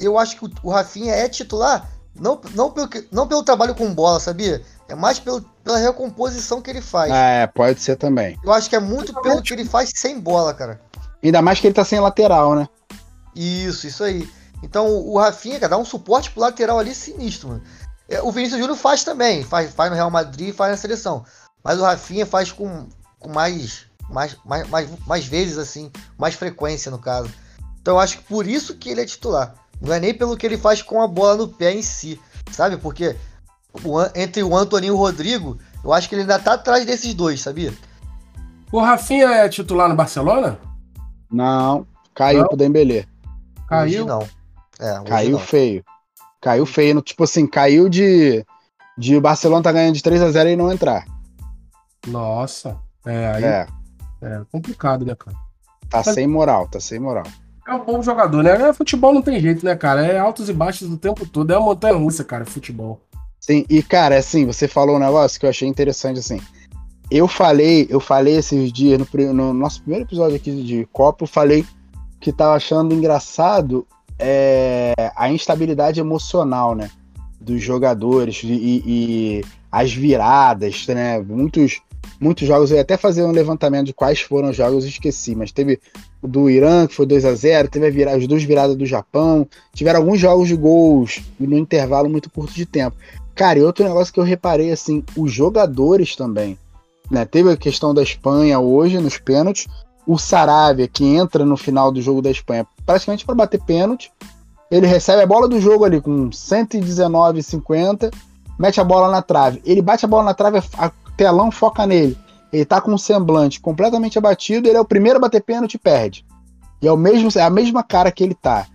eu acho que o Rafinha é titular não, não, pelo, não pelo trabalho com bola, sabia? É mais pelo, pela recomposição que ele faz. É, pode ser também. Eu acho que é muito pelo que ele faz sem bola, cara. Ainda mais que ele tá sem lateral, né? Isso, isso aí. Então o Rafinha, cara, dá um suporte pro lateral ali sinistro, mano. É, o Vinícius Júnior faz também, faz, faz no Real Madrid faz na seleção. Mas o Rafinha faz com, com mais, mais, mais, mais, mais vezes, assim, mais frequência no caso. Então eu acho que por isso que ele é titular. Não é nem pelo que ele faz com a bola no pé em si, sabe? Porque o, entre o Antônio e o Rodrigo, eu acho que ele ainda tá atrás desses dois, sabia? O Rafinha é titular no Barcelona? Não, caiu não. pro Dembélé. Caiu? Hoje não. É, caiu não. feio. Caiu feio, tipo assim, caiu de de o Barcelona tá ganhando de 3 a 0 e não entrar. Nossa, é aí é, é complicado, né, cara? Tá Mas... sem moral, tá sem moral. É um bom jogador, né? É, futebol não tem jeito, né, cara? É altos e baixos o tempo todo. É uma montanha russa, cara, futebol. Sim, e cara, assim, você falou um negócio que eu achei interessante, assim. Eu falei, eu falei esses dias, no, no nosso primeiro episódio aqui de Copa, eu falei que tava achando engraçado é, a instabilidade emocional, né? Dos jogadores e, e as viradas, né? Muitos, muitos jogos, eu ia até fazer um levantamento de quais foram os jogos, esqueci, mas teve o do Irã, que foi 2 a 0 teve virada, as duas viradas do Japão, tiveram alguns jogos de gols no intervalo muito curto de tempo. Cara, e outro negócio que eu reparei, assim, os jogadores também, né? Teve a questão da Espanha hoje, nos pênaltis, o Saravia, que entra no final do jogo da Espanha, praticamente para bater pênalti, ele recebe a bola do jogo ali com 119,50, mete a bola na trave. Ele bate a bola na trave, a telão foca nele. Ele tá com um semblante completamente abatido, ele é o primeiro a bater pênalti e perde. E é, o mesmo, é a mesma cara que ele tá.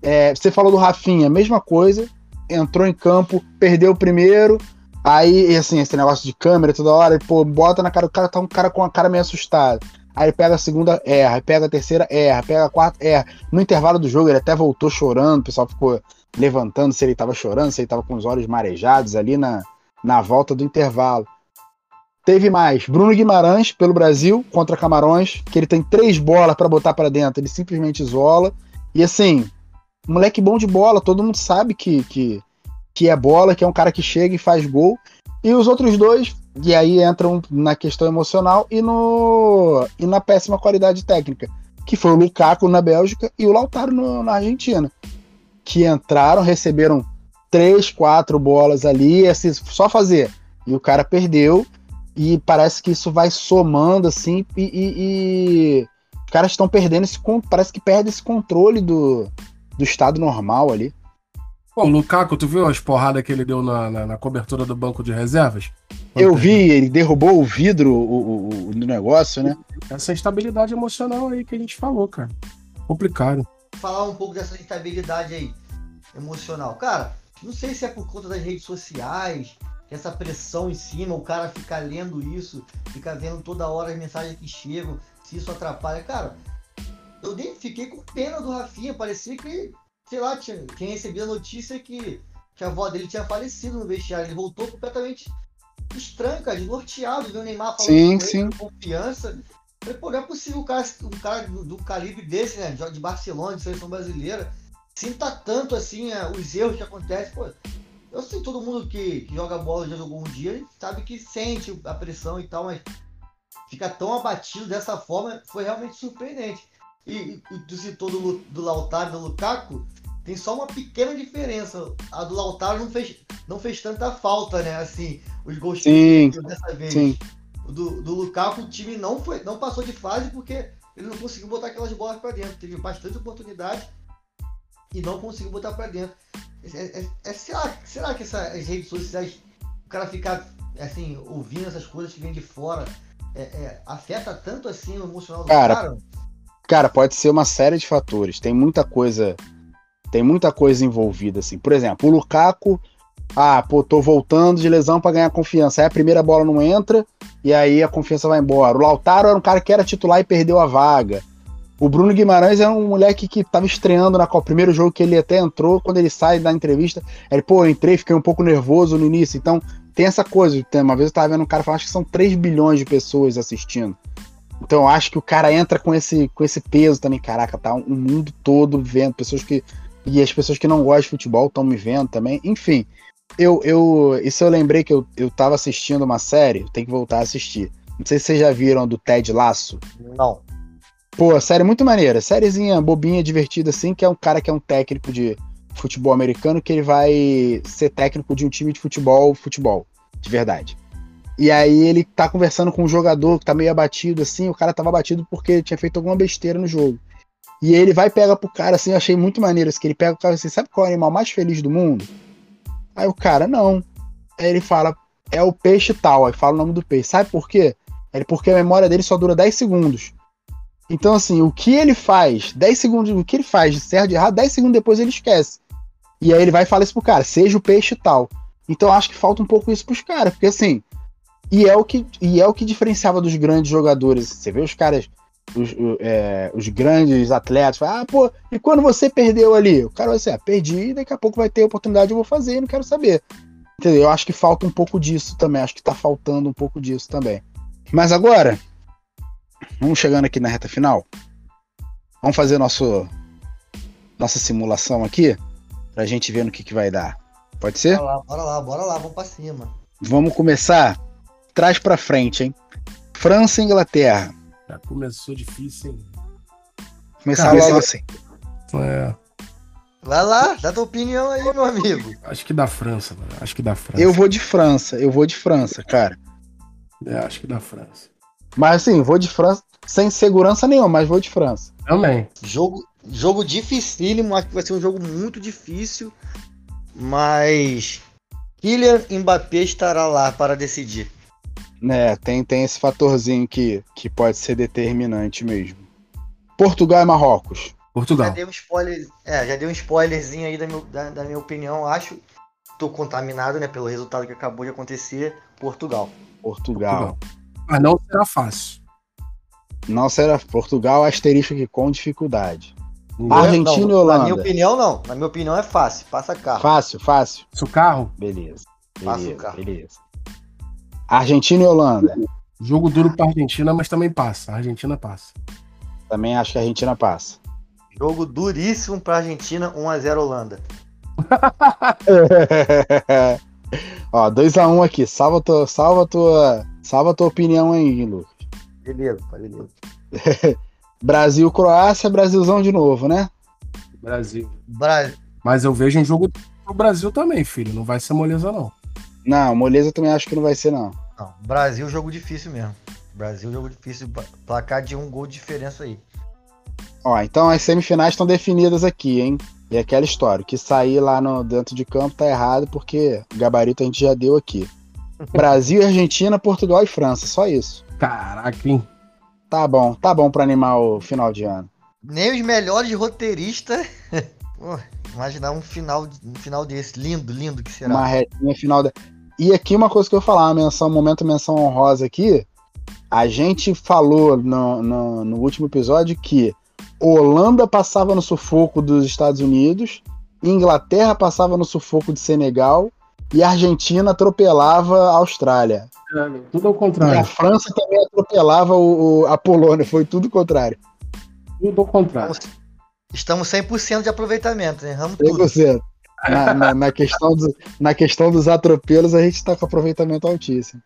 É, você falou do Rafinha, mesma coisa. Entrou em campo, perdeu o primeiro. Aí, assim, esse negócio de câmera toda hora, pô, bota na cara, o cara tá um cara com a cara meio assustado. Aí pega a segunda, erra, pega a terceira, erra, pega a quarta, erra. No intervalo do jogo, ele até voltou chorando, o pessoal ficou levantando se ele tava chorando, se ele tava com os olhos marejados ali na, na volta do intervalo. Teve mais Bruno Guimarães pelo Brasil contra Camarões, que ele tem três bolas para botar para dentro, ele simplesmente isola. E assim, moleque bom de bola, todo mundo sabe que, que, que é bola, que é um cara que chega e faz gol. E os outros dois, e aí entram na questão emocional e, no, e na péssima qualidade técnica, que foi o Lukaku na Bélgica e o Lautaro no, na Argentina, que entraram, receberam três, quatro bolas ali, assim, só fazer. E o cara perdeu e parece que isso vai somando, assim, e, e, e... os caras estão perdendo esse. Parece que perde esse controle do, do estado normal ali. Pô, o Lukaku, tu viu as porradas que ele deu na, na, na cobertura do banco de reservas? Eu vi, ele derrubou o vidro o, o, o, negócio, né? Essa instabilidade emocional aí que a gente falou, cara. Complicado. Falar um pouco dessa instabilidade aí emocional. Cara, não sei se é por conta das redes sociais, essa pressão em cima, o cara fica lendo isso, fica vendo toda hora as mensagens que chegam, se isso atrapalha. Cara, eu nem fiquei com pena do Rafinha, parecia que, sei lá, tinha, tinha recebido a notícia que, que a avó dele tinha falecido no vestiário. Ele voltou completamente estranho, cara, desnorteado, viu o Neymar falando sim, sim. confiança. Falei, pô, não é possível um cara, um cara do, do calibre desse, né? De Barcelona, de seleção brasileira, sinta tanto assim é, os erros que acontecem. Pô, eu sei todo mundo que, que joga bola já jogou um dia sabe que sente a pressão e tal, mas fica tão abatido dessa forma foi realmente surpreendente. E, e tu citou do, do Lautaro e do Lukaku, tem só uma pequena diferença. A do Lautaro não fez, não fez tanta falta, né? Assim, os gols sim, dessa vez. Sim. Do, do Lukaku, o time não, foi, não passou de fase porque ele não conseguiu botar aquelas bolas para dentro. Teve bastante oportunidade e não conseguiu botar para dentro. É, é, é, será, será que essas redes sociais, o cara ficar assim, ouvindo essas coisas que vêm de fora, é, é, afeta tanto assim o emocional do cara? Cara, cara, pode ser uma série de fatores. Tem muita coisa. Tem muita coisa envolvida, assim. Por exemplo, o Lukaku. Ah, pô, tô voltando de lesão para ganhar confiança. Aí a primeira bola não entra e aí a confiança vai embora. O Lautaro era um cara que era titular e perdeu a vaga. O Bruno Guimarães é um moleque que estava estreando na Copa. Primeiro jogo que ele até entrou, quando ele sai da entrevista, ele, pô, eu entrei, fiquei um pouco nervoso no início. Então, tem essa coisa. Uma vez eu tava vendo um cara falar, acho que são 3 bilhões de pessoas assistindo. Então, eu acho que o cara entra com esse, com esse peso também. Caraca, tá um mundo todo vendo, pessoas que. E as pessoas que não gostam de futebol estão me vendo também. Enfim, eu, eu. Isso eu lembrei que eu, eu tava assistindo uma série, tem que voltar a assistir. Não sei se vocês já viram do Ted Laço. Não. Pô, série muito maneira. Sériezinha bobinha, divertida, assim, que é um cara que é um técnico de futebol americano que ele vai ser técnico de um time de futebol, futebol, de verdade. E aí ele tá conversando com um jogador que tá meio abatido, assim, o cara tava abatido porque tinha feito alguma besteira no jogo. E ele vai e pega pro cara, assim, eu achei muito maneiro, assim, que ele pega o cara assim, sabe qual é o animal mais feliz do mundo? Aí o cara, não. Aí ele fala, é o peixe tal, aí fala o nome do peixe. Sabe por quê? Ele, porque a memória dele só dura 10 segundos. Então, assim, o que ele faz, 10 segundos, o que ele faz de certo de errado, 10 segundos depois ele esquece. E aí ele vai e fala isso pro cara, seja o peixe tal. Então acho que falta um pouco isso pros caras, porque assim, e é o que, e é o que diferenciava dos grandes jogadores. Você vê os caras, os, é, os grandes atletas, fala, ah, pô, e quando você perdeu ali? O cara vai ser, ah, perdi, daqui a pouco vai ter oportunidade, eu vou fazer, não quero saber. Entendeu? Eu acho que falta um pouco disso também, acho que tá faltando um pouco disso também. Mas agora, Vamos chegando aqui na reta final. Vamos fazer nosso nossa simulação aqui pra gente ver no que, que vai dar. Pode ser? Bora lá, bora lá, bora lá, vamos pra cima. Vamos começar trás para frente, hein? França e Inglaterra. Já começou difícil, hein? Começar Cara, logo assim. É. Vai lá, dá tua opinião aí, meu amigo. Acho que da França, mano. Acho que da França. Eu vou de França, eu vou de França, cara. É, acho que da França. Mas assim, vou de França sem segurança nenhuma, mas vou de França. Também. Jogo, jogo dificílimo, acho que vai ser um jogo muito difícil, mas Kylian Mbappé estará lá para decidir. É, tem, tem esse fatorzinho que, que pode ser determinante mesmo. Portugal e Marrocos. Portugal. Já dei um spoiler, é, já dei um spoilerzinho aí da, meu, da, da minha opinião, acho. Tô contaminado, né, pelo resultado que acabou de acontecer. Portugal. Portugal. Portugal. Mas não será fácil. Não será Portugal, asterisco aqui com dificuldade. Argentina não, e Holanda. Na minha opinião, não. Na minha opinião é fácil. Passa carro. Fácil, fácil. Passa o carro? Beleza. Passa beleza, o carro. Beleza. Argentina e Holanda. Jogo duro pra Argentina, mas também passa. A Argentina passa. Também acho que a Argentina passa. Jogo duríssimo pra Argentina, 1x0 Holanda. Ó, 2x1 um aqui. Salva tua, salva tua Salva a tua opinião aí, Lucas. Beleza, beleza. Brasil, Croácia, Brasilzão de novo, né? Brasil. Brasil. Mas eu vejo um jogo pro Brasil também, filho. Não vai ser moleza, não. Não, moleza também acho que não vai ser, não. Não, Brasil, jogo difícil mesmo. Brasil, jogo difícil. Placar de um gol de diferença aí. Ó, então as semifinais estão definidas aqui, hein? E aquela história, que sair lá no, dentro de campo tá errado, porque o gabarito a gente já deu aqui. Brasil, Argentina, Portugal e França, só isso. Caraca, hein? Tá bom, tá bom pra animar o final de ano. Nem os melhores roteiristas. imaginar um final, um final desse. Lindo, lindo que será. Uma retinha final. Da... E aqui uma coisa que eu vou falar, uma menção, um momento menção honrosa aqui. A gente falou no, no, no último episódio que Holanda passava no sufoco dos Estados Unidos, Inglaterra passava no sufoco de Senegal e a Argentina atropelava a Austrália. É, tudo ao E contrário. a França também atropelava o, o- a Polônia, foi tudo o contrário. Tudo ao contrário. Estamos 100% de aproveitamento, né? Erramos tudo. 100%. Na, na, na, questão do, na questão dos atropelos, a gente tá com aproveitamento altíssimo.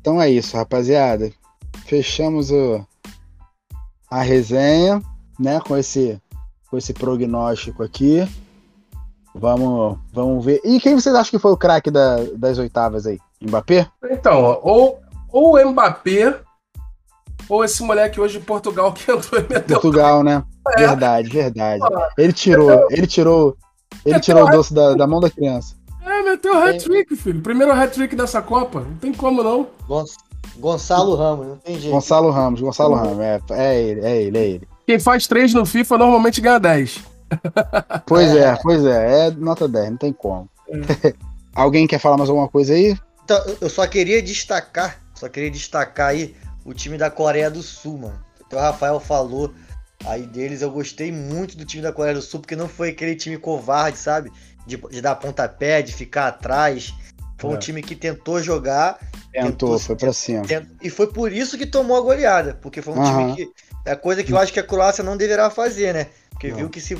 Então é isso, rapaziada. Fechamos o, a resenha, né? Com esse, com esse prognóstico aqui. Vamos, vamos ver. E quem vocês acham que foi o craque da- das oitavas aí? Mbappé? Então, ou, ou o Mbappé, ou esse moleque hoje de Portugal que entrou e meteu. Portugal, né? É. Verdade, verdade. Ele tirou, ele tirou, ele tirou o doce da, da mão da criança. É, meteu hat-trick, filho. Primeiro hat-trick dessa Copa. Não tem como, não. Gon- Gonçalo Ramos, não tem jeito. Gonçalo Ramos, Gonçalo Ramos, é, é ele, é ele, é ele. Quem faz três no FIFA normalmente ganha 10. Pois é, pois é, é nota 10, não tem como. Alguém quer falar mais alguma coisa aí? Então, eu- só queria destacar, só queria destacar aí o time da Coreia do Sul, mano. Até o Rafael falou aí deles, eu gostei muito do time da Coreia do Sul, porque não foi aquele time covarde, sabe? De, de dar pontapé, de ficar atrás. Foi um É. time que tentou jogar Tentou, foi pra cima. tent- e foi por isso que tomou a goleada. Porque foi um Aham. time que. É coisa que eu acho que a Croácia não deverá fazer, né? Porque Não. viu que se,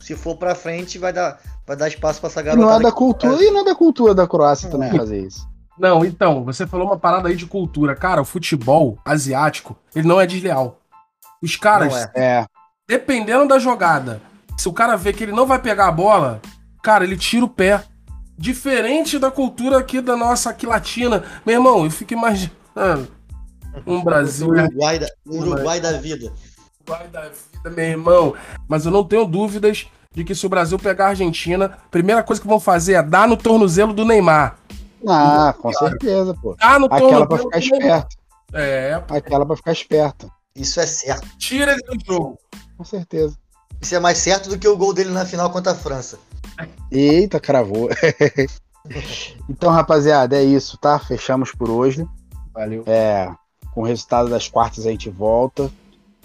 se for pra frente vai dar, vai dar espaço pra essa E não é da cultura, e não é da cultura da Croácia também Hum. fazer isso. Não, então, você falou uma parada aí de cultura. Cara, o futebol asiático, ele não é desleal. Os caras, é. É, dependendo da jogada, se o cara vê que ele não vai pegar a bola, cara, ele tira o pé. Diferente da cultura aqui da nossa aqui latina. Meu irmão, eu fico imaginando um Brasil Uruguai da, Uruguai da vida. Vai da vida, meu irmão. Mas eu não tenho dúvidas de que se o Brasil pegar a Argentina, a primeira coisa que vão fazer é dar no tornozelo do Neymar. ah, com certeza, pô. Dar no Aquela pra tornozelo ficar do Neymar. esperto. É, Aquela pra ficar esperto. Isso é certo. tira ele do jogo. Com certeza. Isso é mais certo do que o gol dele na final contra a França. Eita, cravou. então, rapaziada, é isso, tá? Fechamos por hoje. Valeu. É, com o resultado das quartas a gente volta.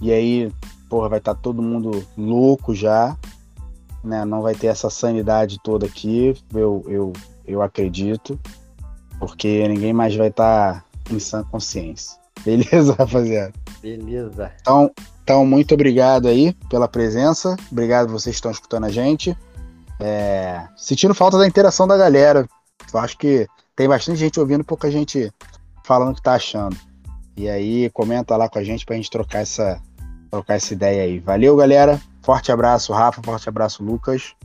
E aí, porra, vai estar todo mundo louco já. Né? Não vai ter essa sanidade toda aqui, eu, eu, eu acredito. Porque ninguém mais vai estar em sã consciência. Beleza, rapaziada? Beleza. Então, então, muito obrigado aí pela presença. Obrigado vocês que estão escutando a gente. É, sentindo falta da interação da galera. Eu acho que tem bastante gente ouvindo, pouca gente falando o que tá achando. E aí, comenta lá com a gente pra gente trocar essa, trocar essa ideia aí. Valeu, galera. Forte abraço, Rafa. Forte abraço, Lucas.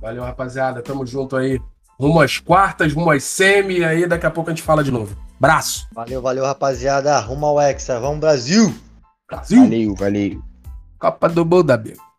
Valeu, rapaziada. Tamo junto aí. Rumo às quartas, rumo às semi, e aí daqui a pouco a gente fala de novo. Braço. Valeu, valeu, rapaziada. Rumo ao Hexa. Vamos, Brasil! Brasil. Valeu, valeu. Copa do Mundo, amigo.